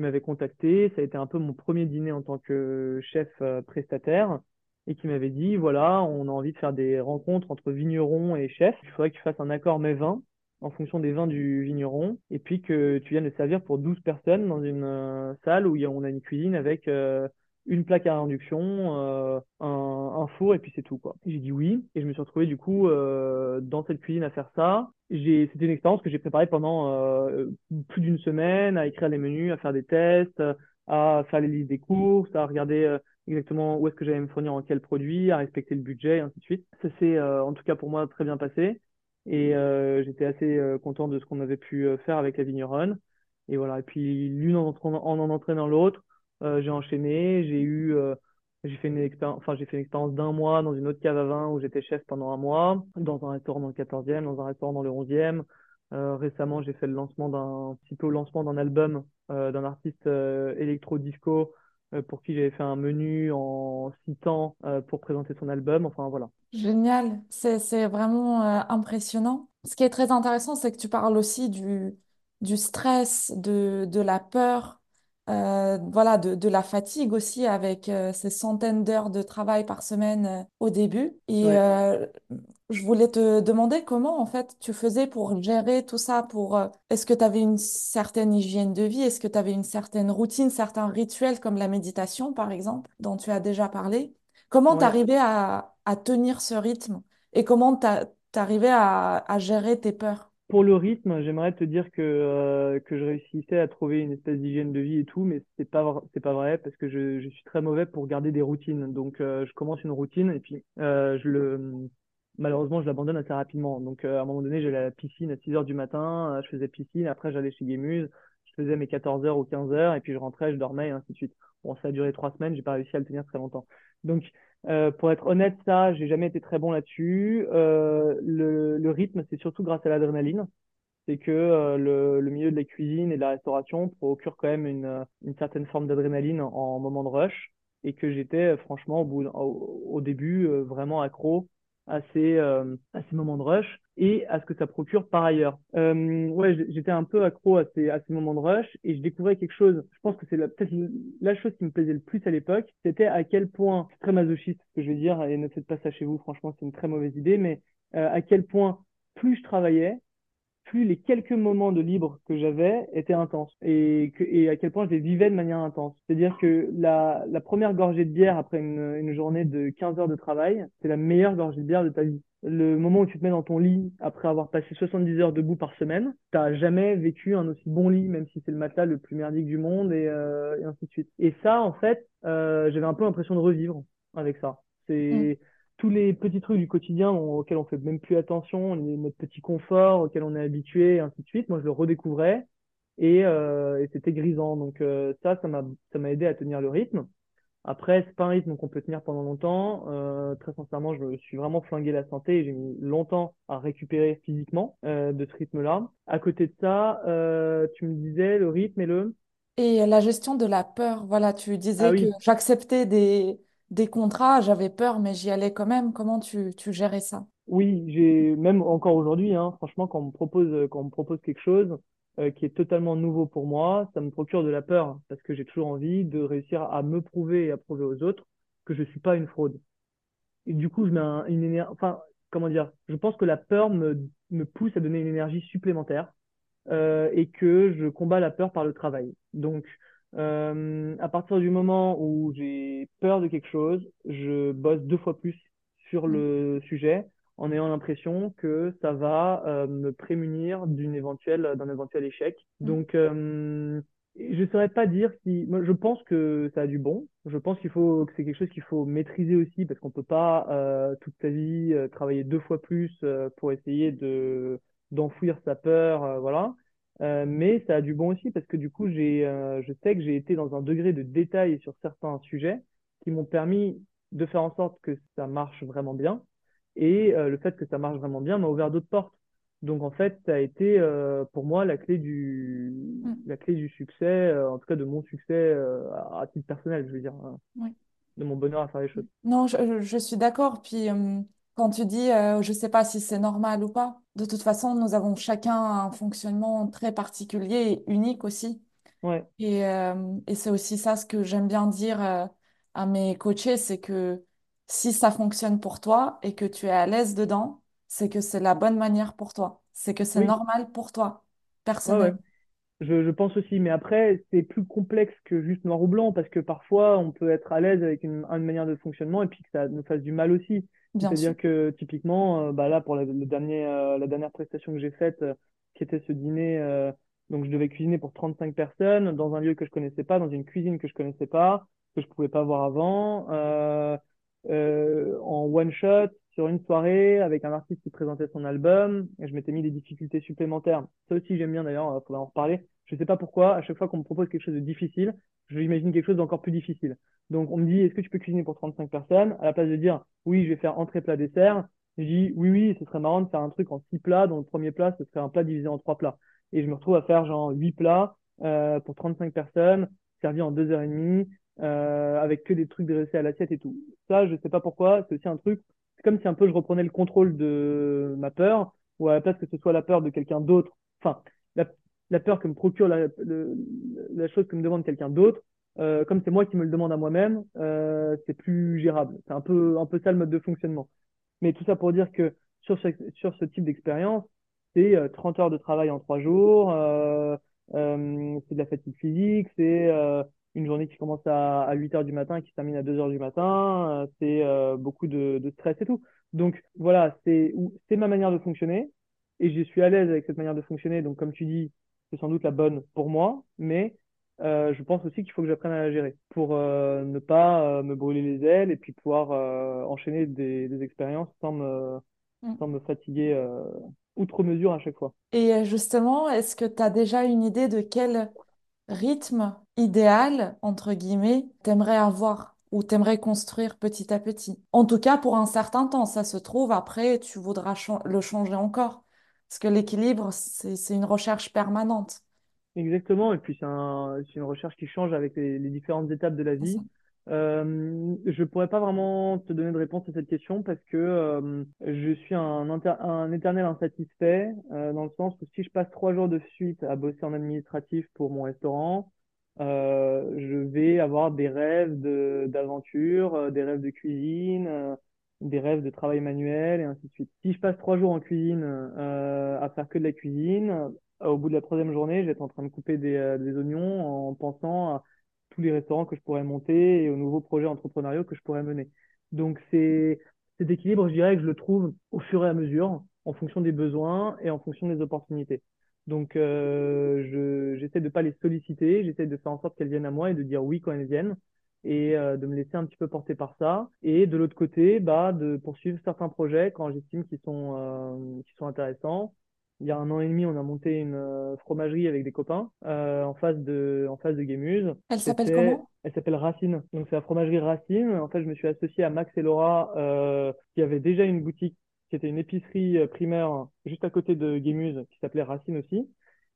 S2: m'avait contacté. Ça a été un peu mon premier dîner en tant que chef euh, prestataire et qui m'avait dit voilà, on a envie de faire des rencontres entre vignerons et chefs. Il faudrait que tu fasses un accord mais vin en fonction des vins du vigneron et puis que tu viennes le servir pour 12 personnes dans une euh, salle où on a une cuisine avec euh, une plaque à induction, euh, un, four et puis c'est tout quoi. J'ai dit oui et je me suis retrouvé du coup euh, dans cette cuisine à faire ça. C'était une expérience que j'ai préparée pendant euh, plus d'une semaine à écrire les menus, à faire des tests, à faire les listes des courses, à regarder exactement où est-ce que j'allais me fournir en quel produit, à respecter le budget et ainsi de suite. Ça s'est en tout cas pour moi très bien passé et j'étais assez content de ce qu'on avait pu faire avec la vigneronne. Et voilà. Et puis l'une en, en, en entraînant l'autre j'ai enchaîné, j'ai eu, euh, j'ai fait une expérience, enfin j'ai fait une expérience d'un mois dans une autre cave à vin où j'étais chef pendant un mois, dans un restaurant dans le 14e, dans un restaurant dans le 11e. Euh, récemment, j'ai fait le lancement d'un petit peu lancement d'un album euh, d'un artiste euh, électro-disco pour qui j'avais fait un menu en six temps pour présenter son album. Enfin voilà.
S1: Génial, c'est c'est vraiment impressionnant. Ce qui est très intéressant, c'est que tu parles aussi du, du stress, de, de la peur euh, voilà, de, de, la fatigue aussi avec euh, ces centaines d'heures de travail par semaine euh, au début. Et
S2: Ouais.
S1: euh, je voulais te demander comment en fait tu faisais pour gérer tout ça, pour est-ce que tu avais une certaine hygiène de vie, est-ce que tu avais une certaine routine, certains rituels comme la méditation par exemple, dont tu as déjà parlé? Comment
S2: Ouais.
S1: t'arrivais à, à tenir ce rythme? Et comment t'arrivais à, à gérer tes peurs?
S2: Pour le rythme, j'aimerais te dire que, euh, que je réussissais à trouver une espèce d'hygiène de vie et tout, mais c'est pas, c'est pas vrai parce que je, suis très mauvais pour garder des routines. Donc, euh, je commence une routine et puis euh, je le, malheureusement, je l'abandonne assez rapidement. Donc, euh, à un moment donné, j'allais à la piscine à 6 heures du matin, euh, je faisais piscine, après j'allais chez Guémuse, je faisais mes 14 heures ou 15 heures et puis je rentrais, je dormais et ainsi de suite. Bon, ça a duré trois semaines, j'ai pas réussi à le tenir très longtemps. Donc, euh, pour être honnête, ça, j'ai jamais été très bon là-dessus. Euh, le, rythme, c'est surtout grâce à l'adrénaline. C'est que euh, le, milieu de la cuisine et de la restauration procure quand même une, certaine forme d'adrénaline en, en moment de rush et que j'étais franchement au, début vraiment accro à ces, euh, à ces moments de rush et à ce que ça procure par ailleurs. Euh, ouais, j'étais un peu accro à ces, à ces moments de rush et je découvrais quelque chose. Je pense que c'est peut-être la chose qui me plaisait le plus à l'époque, c'était à quel point, très masochiste ce que je vais dire, et ne faites pas ça chez vous, franchement, c'est une très mauvaise idée, mais euh, à quel point plus je travaillais, plus les quelques moments de libre que j'avais étaient intenses et, à quel point je les vivais de manière intense. C'est-à-dire que la, première gorgée de bière après une, journée de 15 heures de travail, c'est la meilleure gorgée de bière de ta vie. Le moment où tu te mets dans ton lit après avoir passé 70 heures debout par semaine, t'as jamais vécu un aussi bon lit, même si c'est le matelas le plus merdique du monde et, euh, ainsi de suite. Et ça, en fait, euh, j'avais un peu l'impression de revivre avec ça. C'est tous les petits trucs du quotidien auxquels on fait même plus attention, notre petit confort auquel on est habitué, et ainsi de suite. Moi, je le redécouvrais et, euh, et c'était grisant. Donc euh, ça, ça m'a ça m'a aidé à tenir le rythme. Après, c'est pas un rythme qu'on peut tenir pendant longtemps. Euh, très sincèrement, je me suis vraiment flingué la santé et j'ai mis longtemps à récupérer physiquement de ce rythme-là. À côté de ça, tu me disais le rythme et le...
S1: Et la gestion de la peur, voilà, tu
S2: Ah
S1: disais que
S2: oui,
S1: j'acceptais des, des contrats, j'avais peur, mais j'y allais quand même. Comment tu, tu gérais ça?
S2: Oui, j'ai même encore aujourd'hui, hein, franchement, quand on me propose, quand on propose quelque chose euh, qui est totalement nouveau pour moi, ça me procure de la peur parce que j'ai toujours envie de réussir à me prouver et à prouver aux autres que je suis pas une fraude. Et du coup, je mets un- une enfin, comment dire, je pense que la peur me, me pousse à donner une énergie supplémentaire euh, et que je combats la peur par le travail. Donc, euh, à partir du moment où j'ai peur de quelque chose, je bosse deux fois plus sur
S1: Mm.
S2: le sujet en ayant l'impression que ça va euh, me prémunir d'une éventuelle, d'un éventuel échec.
S1: Mm.
S2: Donc, euh, je ne saurais pas dire si. Moi, je pense que ça a du bon. Je pense qu'il faut que c'est quelque chose qu'il faut maîtriser aussi parce qu'on peut pas euh, toute sa vie travailler deux fois plus pour essayer de d'enfouir sa peur, voilà. Euh, mais ça a du bon aussi parce que du coup, j'ai, euh, je sais que j'ai été dans un degré de détail sur certains sujets qui m'ont permis de faire en sorte que ça marche vraiment bien. Et euh, le fait que ça marche vraiment bien m'a ouvert d'autres portes. Donc en fait, ça a été pour moi la clé du,
S1: Mm.
S2: la clé du succès, en tout cas de mon succès à, à titre personnel, je veux dire, hein,
S1: Oui.
S2: de mon bonheur à faire les choses.
S1: Non, je, je- suis d'accord. Puis quand tu dis, euh, je sais pas si c'est normal ou pas, de toute façon, nous avons chacun un fonctionnement très particulier et unique aussi.
S2: Ouais,
S1: Et, euh, et c'est aussi ça ce que j'aime bien dire euh, à mes coachés, c'est que si ça fonctionne pour toi et que tu es à l'aise dedans, c'est que c'est la bonne manière pour toi. C'est que c'est
S2: oui,
S1: normal pour toi,
S2: ouais, ouais.
S1: personnellement.
S2: Je, je pense aussi, mais après, c'est plus complexe que juste noir ou blanc, parce que parfois, on peut être à l'aise avec une, une manière de fonctionnement et puis que ça nous fasse du mal aussi. C'est-à-dire que typiquement, euh, bah là, pour la, le dernier, euh, la dernière prestation que j'ai faite, euh, qui était ce dîner, euh, donc je devais cuisiner pour 35 personnes dans un lieu que je connaissais pas, dans une cuisine que je connaissais pas, que je pouvais pas voir avant, euh, euh, en one shot, sur une soirée, avec un artiste qui présentait son album, et je m'étais mis des difficultés supplémentaires. Ça aussi, j'aime bien d'ailleurs, il faudra en reparler. Je sais pas pourquoi, à chaque fois qu'on me propose quelque chose de difficile, je quelque chose d'encore plus difficile. Donc, on me dit, est-ce que tu peux cuisiner pour 35 personnes? À la place de dire, oui, je vais faire entrée, plat, dessert, je dis, oui, oui, ce serait marrant de faire un truc en six plats, dont le premier plat, ce serait un plat divisé en trois plats. Et je me retrouve à faire genre huit plats euh, pour 35 personnes, servis en deux heures et demie, euh, avec que des trucs dressés à l'assiette et tout. Ça, je sais pas pourquoi, c'est aussi un truc, c'est comme si un peu je reprenais le contrôle de ma peur, ou à la place que ce soit la peur de quelqu'un d'autre, enfin, la, peur que me procure la, chose que me demande quelqu'un d'autre, euh, comme c'est moi qui me le demande à moi-même, euh, c'est plus gérable. C'est un peu, un peu ça le mode de fonctionnement. Mais tout ça pour dire que sur ce, type d'expérience, c'est euh, 30 heures de travail en trois jours, euh, euh, c'est de la fatigue physique, c'est euh, une journée qui commence à, à 8 heures du matin et qui se termine à 2 heures du matin, euh, c'est euh, beaucoup de, de stress et tout. Donc voilà, c'est c'est ma manière de fonctionner et je suis à l'aise avec cette manière de fonctionner. Donc comme tu dis, c'est sans doute la bonne pour moi, mais euh, je pense aussi qu'il faut que j'apprenne à la gérer pour euh, ne pas euh, me brûler les ailes et puis pouvoir enchaîner des, des expériences sans me,
S1: Mm.
S2: sans me fatiguer outre mesure à chaque fois.
S1: Et justement, est-ce que tu as déjà une idée de quel rythme idéal, entre guillemets, t'aimerais avoir? Ou t'aimerais construire petit à petit? En tout cas, pour un certain temps, ça se trouve, après, tu voudras le changer encore. Parce que l'équilibre, c'est, une recherche permanente.
S2: Exactement, et puis c'est un, c'est une recherche qui change avec les, les différentes étapes de la vie. Euh, je pourrais pas vraiment te donner de réponse à cette question parce que euh, je suis un éternel insatisfait euh, dans le sens où si je passe trois jours de suite à bosser en administratif pour mon restaurant, euh, je vais avoir des rêves d'aventure, euh, des rêves de cuisine, euh, des rêves de travail manuel et ainsi de suite. Si je passe trois jours en cuisine euh, à faire que de la cuisine, au bout de la troisième journée, je vais être en train de couper des, des oignons en pensant à tous les restaurants que je pourrais monter et aux nouveaux projets entrepreneuriaux que je pourrais mener. Donc c'est cet équilibre, je dirais que je le trouve au fur et à mesure, en fonction des besoins et en fonction des opportunités. Donc euh, je j'essaie de pas les solliciter, j'essaie de faire en sorte qu'elles viennent à moi et de dire oui quand elles viennent et euh, de me laisser un petit peu porter par ça. Et de l'autre côté, bah de poursuivre certains projets quand j'estime qu'ils sont euh, qu'ils sont intéressants il y a un an et demi, on a monté une euh, fromagerie avec des copains euh, en face de, en face de Guémuse.
S1: Elle s'appelle comment?
S2: elle s'appelle Racine. Donc c'est la fromagerie Racine. En fait, je me suis associé à Max et Laura euh, qui avaient déjà une boutique qui était une épicerie euh, primaire juste à côté de Guémuse qui s'appelait Racine aussi.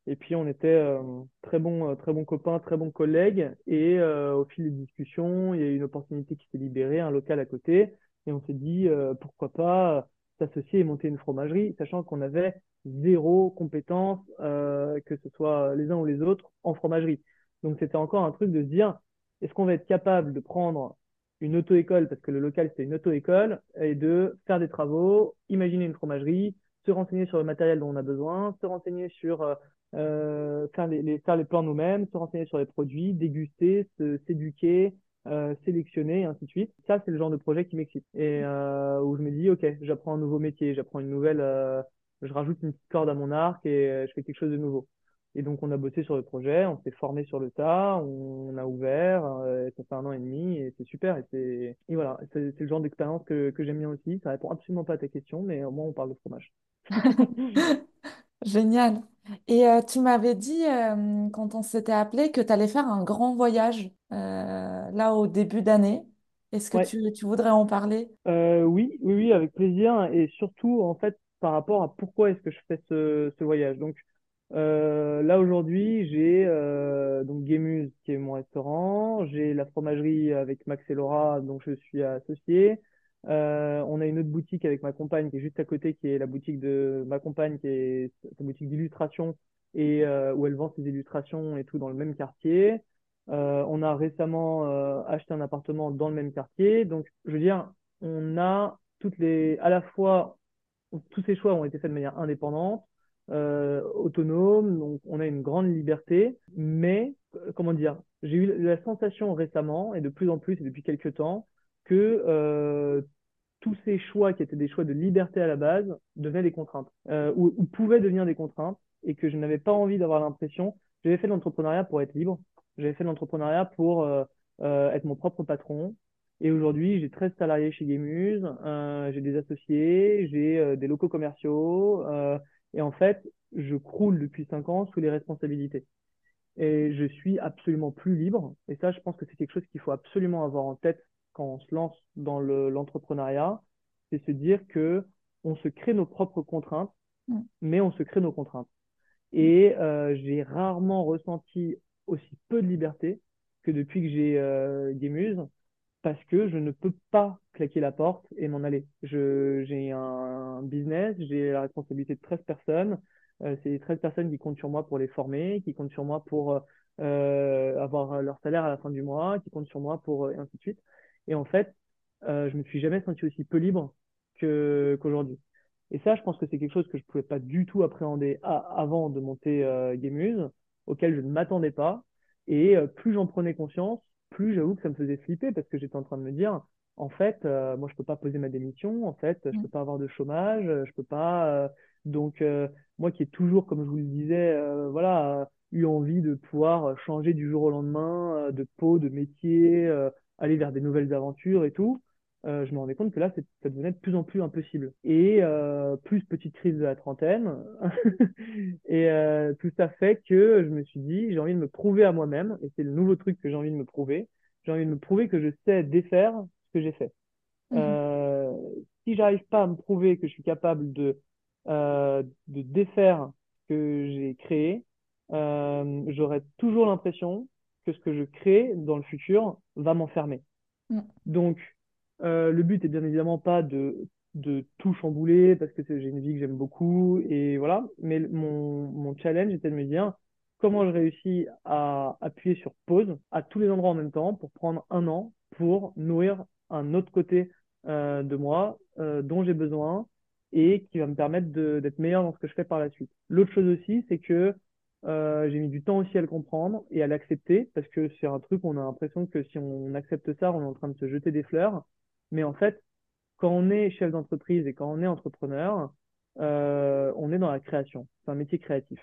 S2: Et puis on était euh, très bons, euh, très bons copains, très bons collègues. Et au fil des discussions, il y a eu une opportunité qui s'est libérée, un local à côté. Et on s'est dit pourquoi pas s'associer et monter une fromagerie, sachant qu'on avait zéro compétence, que ce soit les uns ou les autres, en fromagerie. Donc c'était encore un truc de se dire, est-ce qu'on va être capable de prendre une auto-école, parce que le local c'était une auto-école, et de faire des travaux, imaginer une fromagerie, se renseigner sur le matériel dont on a besoin, se renseigner sur euh, euh, faire les, faire les plans nous-mêmes, se renseigner sur les produits, déguster, s'éduquer, euh, sélectionner, et ainsi de suite. Ça, c'est le genre de projet qui m'excite. Et où je me dis, OK, j'apprends un nouveau métier, j'apprends une nouvelle, je rajoute une petite corde à mon arc et je fais quelque chose de nouveau. Et donc, on a bossé sur le projet, on s'est formé sur le tas, on a ouvert, euh, ça fait un an et demi et c'est super. Et, c'est... et voilà, c'est, le genre d'expérience que, que j'aime bien aussi. Ça répond absolument pas à ta question, mais au moins, on parle de fromage.
S1: Génial. Et euh, tu m'avais dit, euh, quand on s'était appelé, que tu allais faire un grand voyage euh, là au début d'année. Est-ce que
S2: Ouais.
S1: tu, tu voudrais en parler?
S2: Oui, oui, oui, avec plaisir. Et surtout, en fait, par rapport à pourquoi est-ce que je fais ce, ce voyage. Donc, euh, là, aujourd'hui, j'ai euh, donc Guémuz, qui est mon restaurant. J'ai la fromagerie avec Max et Laura, dont je suis associé. Euh, on a une autre boutique avec ma compagne qui est juste à côté, qui est la boutique de ma compagne, qui est sa boutique d'illustration et euh, où elle vend ses illustrations et tout dans le même quartier. Euh, on a récemment acheté un appartement dans le même quartier. Donc, je veux dire, on a toutes les, à la fois, tous ces choix ont été faits de manière indépendante, euh, autonome. Donc, on a une grande liberté. Mais, euh, comment dire, j'ai eu la sensation récemment, et de plus en plus, et depuis quelques temps, que euh, tous ces choix qui étaient des choix de liberté à la base devenaient des contraintes, ou, ou pouvaient devenir des contraintes, et que je n'avais pas envie d'avoir l'impression. J'avais fait de l'entrepreneuriat pour être libre j'avais fait de l'entrepreneuriat pour être mon propre patron. Et aujourd'hui, j'ai 13 salariés chez Gamuse, j'ai des associés, j'ai des locaux commerciaux. Et en fait, je croule depuis 5 ans sous les responsabilités. Et je suis absolument plus libre. Et ça, je pense que c'est quelque chose qu'il faut absolument avoir en tête quand on se lance dans le, l'entrepreneuriat. C'est se dire que on se crée nos propres contraintes,
S1: Mm.
S2: mais on se crée nos contraintes. Et euh, j'ai rarement ressenti aussi peu de liberté que depuis que j'ai euh, Gamuse, parce que je ne peux pas claquer la porte et m'en aller. J'ai un business, j'ai la responsabilité de 13 personnes. Euh, c'est les 13 personnes qui comptent sur moi pour les former, qui comptent sur moi pour euh, avoir leur salaire à la fin du mois, qui comptent sur moi pour et ainsi de suite. Et en fait, euh, je me suis jamais senti aussi peu libre qu'aujourd'hui. Et ça, je pense que c'est quelque chose que je pouvais pas du tout appréhender avant de monter euh, auquel je ne m'attendais pas. Et euh, plus j'en prenais conscience, plus j'avoue que ça me faisait flipper parce que j'étais en train de me dire, en fait, euh, moi, je peux pas poser ma démission, en fait, je
S1: Mm.
S2: peux pas avoir de chômage, euh, je peux pas. euh, donc, euh, moi qui ai toujours, comme je vous le disais, voilà, eu envie de pouvoir changer du jour au lendemain, de peau, de métier, aller vers des nouvelles aventures et tout euh, je me rendais compte que là, ça devenait de plus en plus impossible. Et euh, plus petite crise de la trentaine, et euh, tout ça fait que je me suis dit, j'ai envie de me prouver à moi-même, et c'est le nouveau truc que j'ai envie de me prouver, j'ai envie de me prouver que je sais défaire ce que j'ai fait.
S1: Mhm.
S2: Euh, si j'arrive pas à me prouver que je suis capable de, euh, de défaire ce que j'ai créé, euh, j'aurai toujours l'impression que ce que je crée dans le futur va m'enfermer.
S1: Mm.
S2: Donc, le but est bien évidemment pas de, tout chambouler parce que j'ai une vie que j'aime beaucoup et voilà. Mais mon, challenge était de me dire comment je réussis à appuyer sur pause à tous les endroits en même temps pour prendre un an pour nourrir un autre côté euh, de moi euh, dont j'ai besoin et qui va me permettre d'être meilleur dans ce que je fais par la suite. L'autre chose aussi, c'est que euh, j'ai mis du temps aussi à le comprendre et à l'accepter parce que c'est un truc, on a l'impression que si on accepte ça, on est en train de se jeter des fleurs. Mais en fait, quand on est chef d'entreprise et quand on est entrepreneur, euh, on est dans la création. C'est un métier créatif.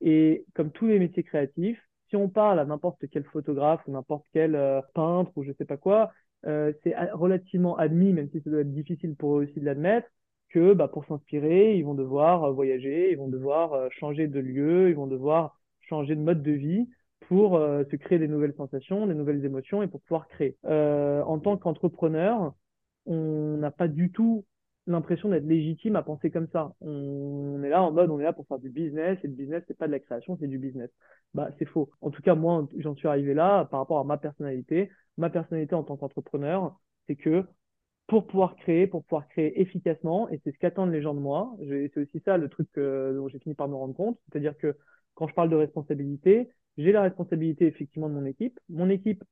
S2: Et comme tous les métiers créatifs, si on parle à n'importe quel photographe ou n'importe quel euh, peintre ou je sais pas quoi, euh, c'est relativement admis, même si ça doit être difficile pour eux aussi de l'admettre, que bah, pour s'inspirer, ils vont devoir voyager, ils vont devoir changer de lieu, ils vont devoir changer de mode de vie pour euh, se créer des nouvelles sensations, des nouvelles émotions et pour pouvoir créer. Euh, en tant qu'entrepreneur, on n'a pas du tout l'impression d'être légitime à penser comme ça. On est là en mode, on est là pour faire du business, et le business, c'est pas de la création, c'est du business. Bah, c'est faux. En tout cas, moi, j'en suis arrivé là par rapport à ma personnalité. Ma personnalité en tant qu'entrepreneur, c'est que pour pouvoir créer, pour pouvoir créer efficacement, et c'est ce qu'attendent les gens de moi, c'est aussi ça le truc euh, dont j'ai fini par me rendre compte, c'est-à-dire que quand je parle de responsabilité, j'ai la responsabilité effectivement de mon équipe. Mon équipe,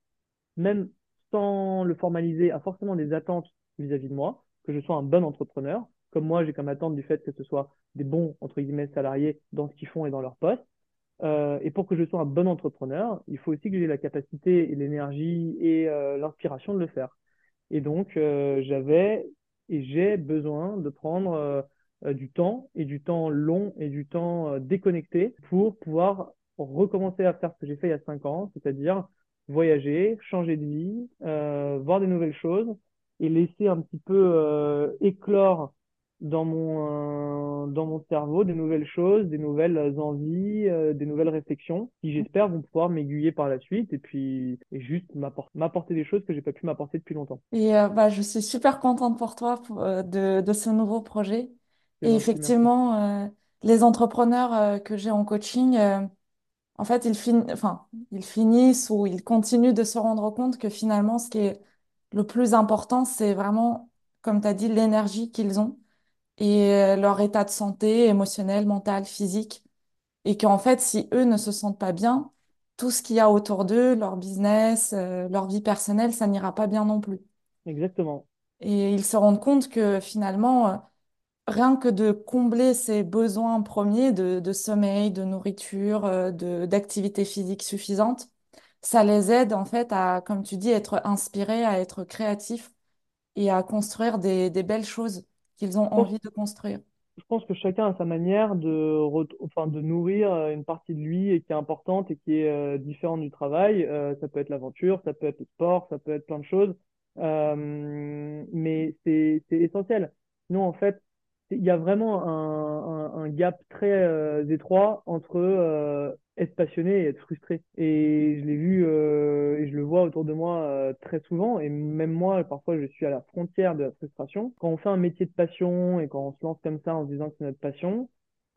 S2: même sans le formaliser, a forcément des attentes vis-à-vis de moi, que je sois un bon entrepreneur. Comme moi, j'ai comme attente du fait que ce soit des bons, entre guillemets, salariés dans ce qu'ils font et dans leur poste. Euh, et pour que je sois un bon entrepreneur, il faut aussi que j'ai la capacité et l'énergie et euh, l'inspiration de le faire. Et donc, euh, j'avais et j'ai besoin de prendre du temps et du temps long et du temps déconnecté pour pouvoir recommencer à faire ce que j'ai fait il y a cinq ans, c'est-à-dire voyager, changer de vie, euh, voir des nouvelles choses et laisser un petit peu euh, éclore dans mon, euh, dans mon cerveau des nouvelles choses, des nouvelles envies, euh, des nouvelles réflexions qui, j'espère, vont pouvoir m'aiguiller par la suite et puis et juste m'appor- m'apporter des choses que j'ai pas pu m'apporter depuis longtemps.
S1: Et euh, bah, je suis super contente pour toi pour, de, de ce nouveau projet. Et
S2: merci.
S1: effectivement, les entrepreneurs que j'ai en coaching, en fait, ils, fin... enfin, ils finissent ou ils continuent de se rendre compte que finalement, ce qui est le plus important, c'est vraiment, comme tu as dit, l'énergie qu'ils ont et euh, leur état de santé émotionnel, mental, physique. Et qu'en fait, si eux ne se sentent pas bien, tout ce qu'il y a autour d'eux, leur business, euh, leur vie personnelle, ça n'ira pas bien non plus.
S2: Exactement.
S1: Et ils se rendent compte que finalement, euh, rien que de combler ces besoins premiers de, de sommeil, de nourriture, euh, de, d'activité physique suffisante, ça les aide en fait à, comme tu dis, être inspirés, à être créatifs et à construire des, des belles choses qu'ils ont envie de construire.
S2: je pense que chacun a sa manière de, re- enfin, de nourrir euh, une partie de lui et qui est importante et qui est euh, différente du travail. Euh, ça peut être l'aventure, ça peut être le sport, ça peut être plein de choses. Euh, mais c'est, c'est essentiel. Sinon, en fait, il y a vraiment un, un, un gap très euh, étroit entre euh, être passionné et être frustré. Et je l'ai vu euh, et je le vois autour de moi euh, très souvent. Et même moi, parfois, je suis à la frontière de la frustration. Quand on fait un métier de passion et quand on se lance comme ça en se disant que c'est notre passion,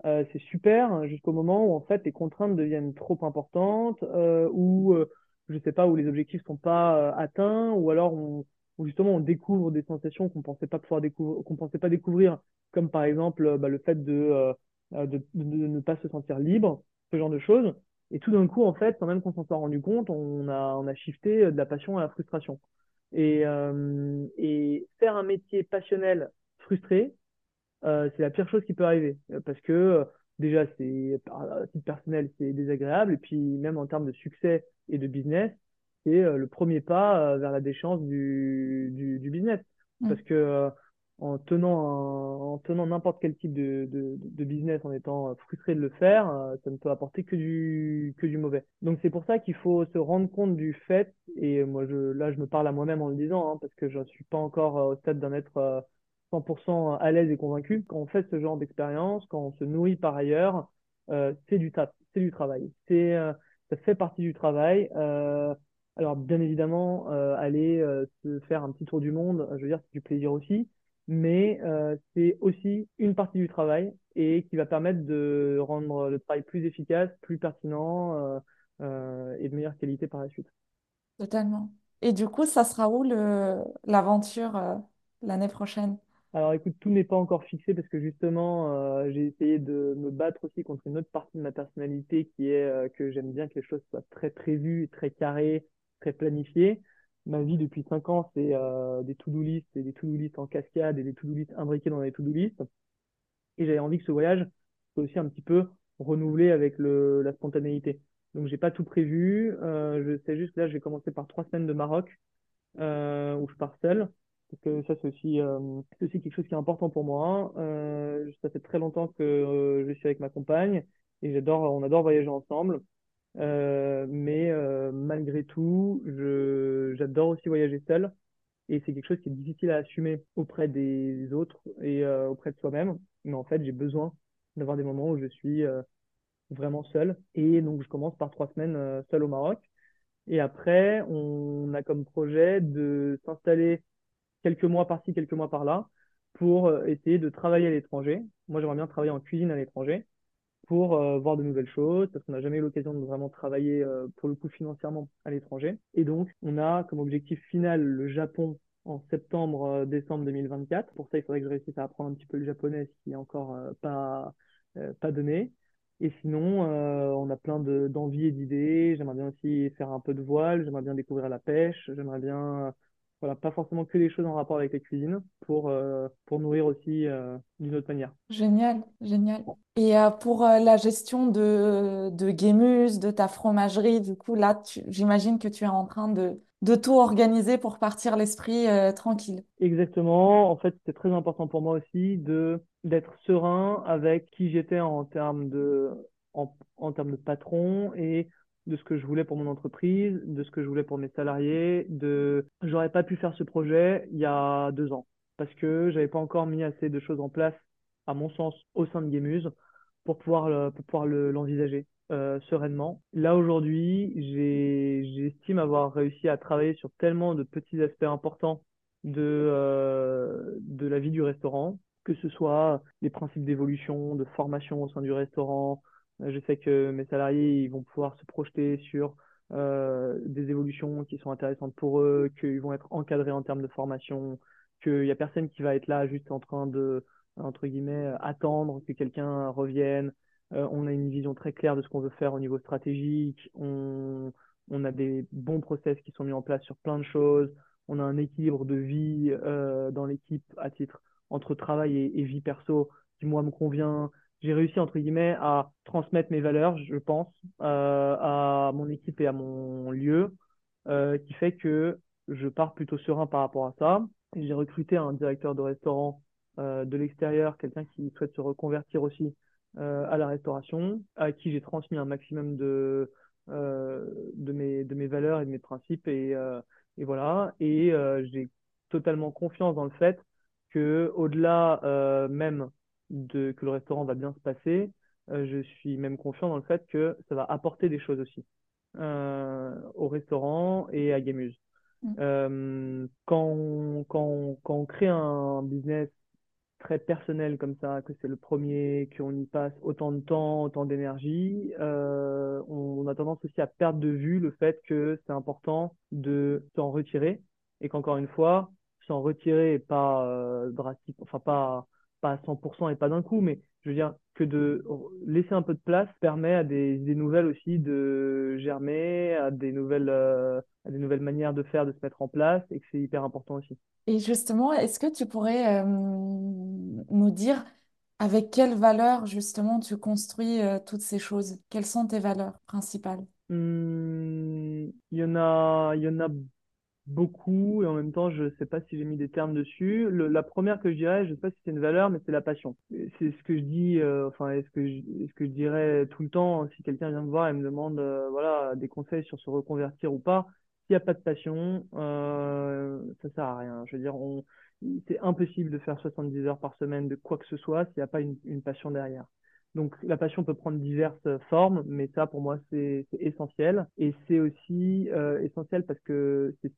S2: euh, c'est super jusqu'au moment où en fait les contraintes deviennent trop importantes, euh, ou je sais pas, où les objectifs sont pas atteints, ou alors on, où justement on découvre des sensations qu'on pensait pas pouvoir qu'on pensait pas découvrir, comme par exemple euh, bah, le fait de, euh, euh, de, de, ne pas se sentir libre, ce genre de choses. Et tout d'un coup, en fait, sans même qu'on s'en soit rendu compte, on a, on a shifté de la passion à la frustration. Et, et faire un métier passionnel frustré, c'est la pire chose qui peut arriver. Parce que déjà, c'est à titre personnel, c'est désagréable. Et puis même en termes de succès et de business, c'est euh, le premier pas euh, vers la déchéance du, du, du business.
S1: Mm.
S2: Parce que euh, en tenant un- en tenant n'importe quel type de, de, de business, en étant frustré de le faire, ça ne peut apporter que du, que du mauvais. Donc c'est pour ça qu'il faut se rendre compte du fait, et moi je, là je me parle à moi-même en le disant, hein, parce que je ne suis pas encore au stade d'un être euh, 100% à l'aise et convaincu. Quand on fait ce genre d'expérience, quand on se nourrit par ailleurs, euh, c'est du taf, c'est du travail. C'est, euh, ça fait partie du travail. Euh, alors, bien évidemment, euh, aller euh, se faire un petit tour du monde, je veux dire, c'est du plaisir aussi, mais euh, c'est aussi une partie du travail et qui va permettre de rendre le travail plus efficace, plus pertinent et de meilleure qualité par la suite.
S1: Totalement. Et du coup, ça sera où l'aventure l'année prochaine?
S2: Alors écoute, tout n'est pas encore fixé parce que justement, euh, j'ai essayé de me battre aussi contre une autre partie de ma personnalité qui est euh, que j'aime bien que les choses soient très prévues, très carrées, très planifiées. Ma vie depuis cinq ans, c'est euh, des to-do list des to-do list en cascade et des to-do list imbriqués dans des to-do list. Et j'avais envie que ce voyage soit aussi un petit peu renouvelé avec la spontanéité. Donc j'ai pas tout prévu. Euh, je sais juste que là, je vais commencer par trois semaines de Maroc euh, où je pars seul. Parce que ça, c'est aussi, euh, c'est aussi quelque chose qui est important pour moi. Ça fait très longtemps que je suis avec ma compagne et on adore voyager ensemble. Euh, mais euh, malgré tout, j'adore aussi voyager seul. Et c'est quelque chose qui est difficile à assumer auprès des autres et euh, auprès de soi-même. Mais en fait, j'ai besoin d'avoir des moments où je suis vraiment seul. Et donc, je commence par trois semaines seul au Maroc. Et après, on a comme projet de s'installer quelques mois par-ci, quelques mois par-là, pour essayer de travailler à l'étranger. Moi, j'aimerais bien travailler en cuisine à l'étranger pour euh, voir de nouvelles choses, parce qu'on n'a jamais eu l'occasion de vraiment travailler euh, pour le coup financièrement à l'étranger. Et donc, on a comme objectif final le Japon en septembre-décembre 2024. Pour ça, il faudrait que je réussisse à apprendre un petit peu le japonais, ce qui est encore euh, pas, euh, pas donné. Et sinon, euh, on a plein de, d'envies et d'idées. J'aimerais bien aussi faire un peu de voile, j'aimerais bien découvrir la pêche, j'aimerais bien voilà, pas forcément que des choses en rapport avec la cuisine pour, pour nourrir aussi d'une autre manière.
S1: Génial, génial. Et pour la gestion de, de de ta fromagerie, du coup, là, j'imagine que tu es en train de, de tout organiser pour partir l'esprit tranquille.
S2: Exactement. En fait, c'était très important pour moi aussi de d'être serein avec qui j'étais en termes de en, en termes de patron et de ce que je voulais pour mon entreprise, de ce que je voulais pour mes salariés, de j'aurais pas pu faire ce projet il y a deux ans parce que j'avais pas encore mis assez de choses en place, à mon sens, au sein de Gamuse pour pouvoir pour pouvoir l'envisager euh, sereinement. Là aujourd'hui, j'estime avoir réussi à travailler sur tellement de petits aspects importants de euh, de la vie du restaurant, que ce soit les principes d'évolution, de formation au sein du restaurant, je sais que mes salariés ils vont pouvoir se projeter sur euh, des évolutions qui sont intéressantes pour eux, qu'ils vont être encadrés en termes de formation, qu'il n'y a personne qui va être là juste en train de, entre guillemets, attendre que quelqu'un revienne. Euh, on a une vision très claire de ce qu'on veut faire au niveau stratégique. On, on a des bons process qui sont mis en place sur plein de choses. On a un équilibre de vie euh, dans l'équipe à titre entre travail et vie perso qui, moi, me convient j'ai réussi entre guillemets à transmettre mes valeurs, je pense, euh, à mon équipe et à mon lieu, euh, qui fait que je pars plutôt serein par rapport à ça. J'ai recruté un directeur de restaurant euh, de l'extérieur, quelqu'un qui souhaite se reconvertir aussi euh, à la restauration, à qui j'ai transmis un maximum de euh, de mes de mes valeurs et de mes principes et euh, et voilà. Et j'ai totalement confiance dans le fait que au-delà même de, que le restaurant va bien se passer, euh, je suis même confiant dans le fait que ça va apporter des choses aussi euh, au restaurant et à Gamuse. Mm. Euh, quand, on, quand, quand on crée un business très personnel comme ça, que c'est le premier, qu'on y passe autant de temps, autant d'énergie, euh, on, on, a tendance aussi à perdre de vue le fait que c'est important de s'en retirer et qu'encore une fois, s'en retirer pas euh, drastique, enfin pas pas à 100% et pas d'un coup, mais je veux dire que de laisser un peu de place permet à des nouvelles aussi de germer, à des nouvelles, euh, à des nouvelles manières de faire, de se mettre en place, et que c'est hyper important aussi.
S1: Et justement, est-ce que tu pourrais euh, nous dire avec quelles valeurs justement tu construis euh, toutes ces choses? Quelles sont tes valeurs principales?
S2: Hum, il y en a, il y en a beaucoup et en même temps, je sais pas si j'ai mis des termes dessus. La première que je dirais, je sais pas si c'est une valeur, mais c'est la passion. C'est ce que je dis, euh, enfin, est-ce que je, est-ce que je dirais tout le temps si quelqu'un vient me voir et me demande, euh, voilà, des conseils sur se reconvertir ou pas. S'il n'y a pas de passion, euh, ça sert à rien. Je veux dire, c'est impossible de faire 70 heures par semaine de quoi que ce soit s'il n'y a pas une passion derrière. Donc la passion peut prendre diverses formes, mais ça pour moi c'est essentiel. Et c'est aussi euh, essentiel parce que c'est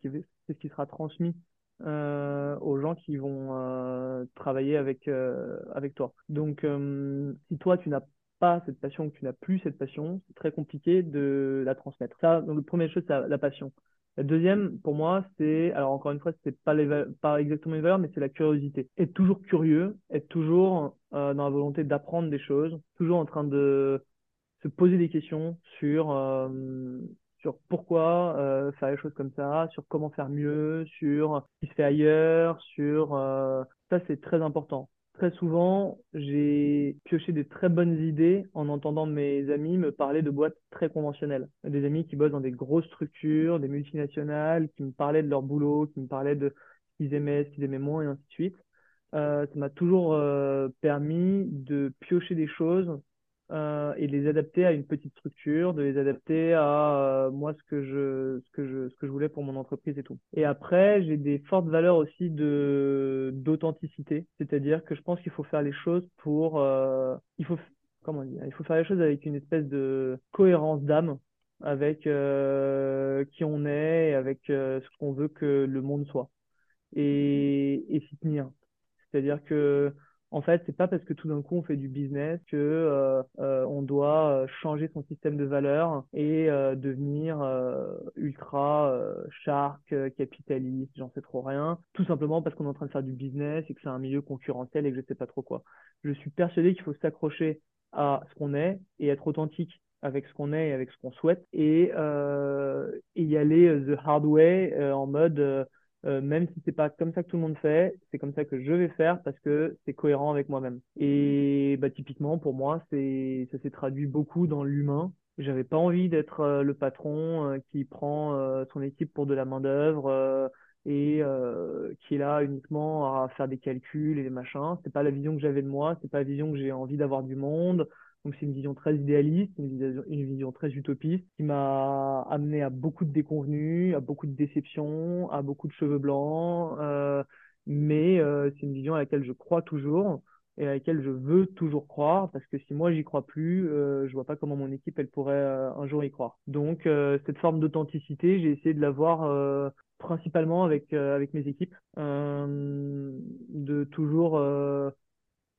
S2: ce, qui, sera transmis euh, aux gens qui vont euh, travailler avec, euh, avec toi. Donc euh, si toi tu n'as pas cette passion, que tu n'as plus cette passion, c'est très compliqué de la transmettre. Ça, donc la première chose, c'est la passion. La deuxième, pour moi, c'est, alors encore une fois, c'est pas, les, pas exactement les valeurs, mais c'est la curiosité. Être toujours curieux, être toujours euh, dans la volonté d'apprendre des choses, toujours en train de se poser des questions sur, euh, sur pourquoi euh, faire les choses comme ça, sur comment faire mieux, sur ce qui se fait ailleurs, sur... Euh, ça, c'est très important très souvent, j'ai pioché des très bonnes idées en entendant mes amis me parler de boîtes très conventionnelles. Des amis qui bossent dans des grosses structures, des multinationales, qui me parlaient de leur boulot, qui me parlaient de ce qu'ils aimaient, ce qu'ils aimaient moins, et ainsi de suite. Euh, ça m'a toujours euh, permis de piocher des choses euh, et de les adapter à une petite structure, de les adapter à euh, moi ce que je ce que je ce que je voulais pour mon entreprise et tout. Et après, j'ai des fortes valeurs aussi de d'authenticité, c'est-à-dire que je pense qu'il faut faire les choses pour euh, il faut comment dire, il faut faire les choses avec une espèce de cohérence d'âme avec qui on est et avec ce qu'on veut que le monde soit et et s'y tenir. C'est-à-dire que en fait, c'est pas parce que tout d'un coup on fait du business que euh, euh, on doit euh, changer son système de valeurs et euh, devenir euh, ultra shark, capitaliste, j'en sais trop rien, tout simplement parce qu'on est en train de faire du business et que c'est un milieu concurrentiel et que je sais pas trop quoi. Je suis persuadé qu'il faut s'accrocher à ce qu'on est et être authentique avec ce qu'on est et avec ce qu'on souhaite et, et y aller the hard way en mode euh, même si c'est pas comme ça que tout le monde fait, c'est comme ça que je vais faire parce que c'est cohérent avec moi-même. Et bah, typiquement, pour moi, c'est, ça s'est traduit beaucoup dans l'humain. J'avais pas envie d'être euh, le patron euh, qui prend son équipe pour de la main-d'œuvre et qui est là uniquement à faire des calculs et des machins. C'est pas la vision que j'avais de moi, c'est pas la vision que j'ai envie d'avoir du monde. Donc c'est une vision très idéaliste, une vision, très utopiste qui m'a amené à beaucoup de déconvenus, à beaucoup de déceptions, à beaucoup de cheveux blancs. Euh, mais euh, c'est une vision à laquelle je crois toujours et à laquelle je veux toujours croire parce que si moi j'y crois plus, euh, je vois pas comment mon équipe elle pourrait euh, un jour y croire. Donc euh, cette forme d'authenticité, j'ai essayé de l'avoir euh, principalement avec avec mes équipes, de toujours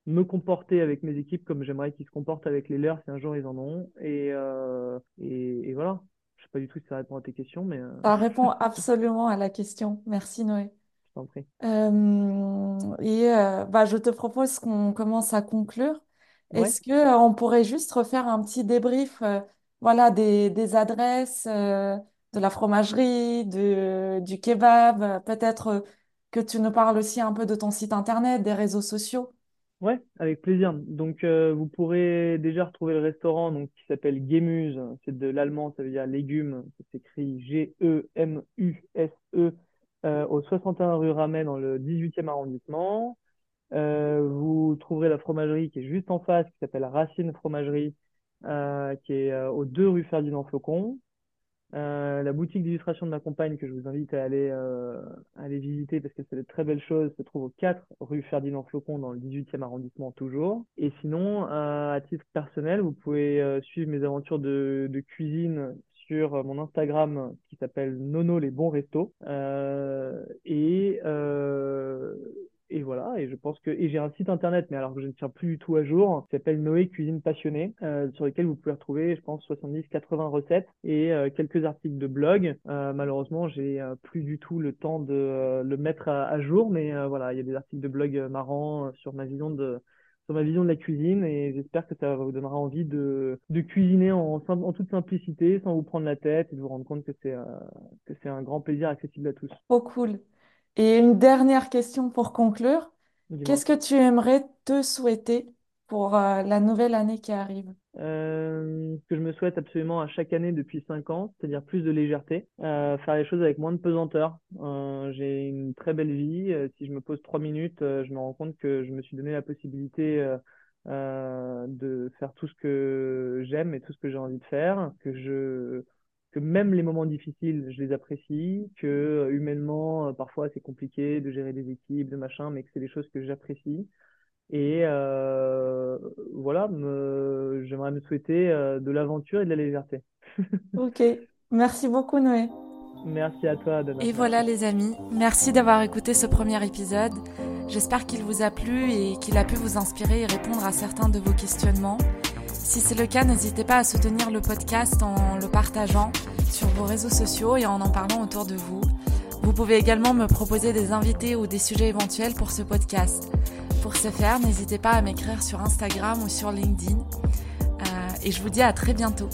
S2: me comporter avec mes équipes comme j'aimerais qu'ils se comportent avec les leurs si un jour ils en ont. Et, euh, et, et, voilà. Je sais pas du tout si ça répond à tes questions, mais. Euh...
S1: Ça répond absolument à la question. Merci Noé.
S2: Je t'en prie.
S1: Euh, et bah, je te propose qu'on commence à conclure. Est-ce que on pourrait juste refaire un petit débrief, voilà, des, des adresses, de la fromagerie, de, du kebab, peut-être que tu nous parles aussi un peu de ton site internet, des réseaux sociaux?
S2: Ouais, avec plaisir. Donc, euh, vous pourrez déjà retrouver le restaurant donc, qui s'appelle Gemuse. C'est de l'allemand, ça veut dire légumes. Ça s'écrit G-E-M-U-S-E au 61 rue Ramet dans le 18e arrondissement. Euh, vous trouverez la fromagerie qui est juste en face, qui s'appelle Racine Fromagerie, euh, qui est aux 2 rue Ferdinand Flocon. Euh, la boutique d'illustration de ma compagne que je vous invite à aller, euh, aller visiter parce que c'est de très belles choses se trouve au 4 rue Ferdinand Flocon dans le 18e arrondissement toujours. Et sinon, euh, à titre personnel, vous pouvez euh, suivre mes aventures de, de cuisine sur mon Instagram qui s'appelle Nono les bons restos. et et voilà, et je pense que et j'ai un site internet, mais alors que je ne tiens plus du tout à jour, qui s'appelle Noé Cuisine Passionnée, euh, sur lequel vous pouvez retrouver, je pense, 70-80 recettes et euh, quelques articles de blog. Euh, malheureusement, j'ai euh, plus du tout le temps de le mettre à, jour, mais voilà, il y a des articles de blog marrants sur ma vision de la cuisine et j'espère que ça vous donnera envie de, cuisiner en, toute simplicité, sans vous prendre la tête et de vous rendre compte que c'est que c'est un grand plaisir accessible à tous.
S1: Trop cool. Et une dernière question pour conclure. Qu'est-ce que tu aimerais te souhaiter pour euh, la nouvelle année qui arrive?
S2: Euh, ce que je me souhaite absolument à chaque année depuis cinq ans, c'est-à-dire plus de légèreté, euh, faire les choses avec moins de pesanteur. Euh, j'ai une très belle vie. Euh, si je me pose trois minutes, euh, je me rends compte que je me suis donné la possibilité de faire tout ce que j'aime et tout ce que j'ai envie de faire, que je que même les moments difficiles, je les apprécie, que euh, humainement, euh, parfois c'est compliqué de gérer des équipes, de machin, mais que c'est des choses que j'apprécie. Et euh, voilà, me, j'aimerais me souhaiter de l'aventure et de la légèreté.
S1: Ok, merci beaucoup Noé.
S2: Merci à toi, Dana.
S1: Et voilà les amis, merci d'avoir écouté ce premier épisode. J'espère qu'il vous a plu et qu'il a pu vous inspirer et répondre à certains de vos questionnements. Si c'est le cas, n'hésitez pas à soutenir le podcast en le partageant sur vos réseaux sociaux et en en parlant autour de vous. Vous pouvez également me proposer des invités ou des sujets éventuels pour ce podcast. Pour ce faire, n'hésitez pas à m'écrire sur Instagram ou sur LinkedIn. Euh, et je vous dis à très bientôt.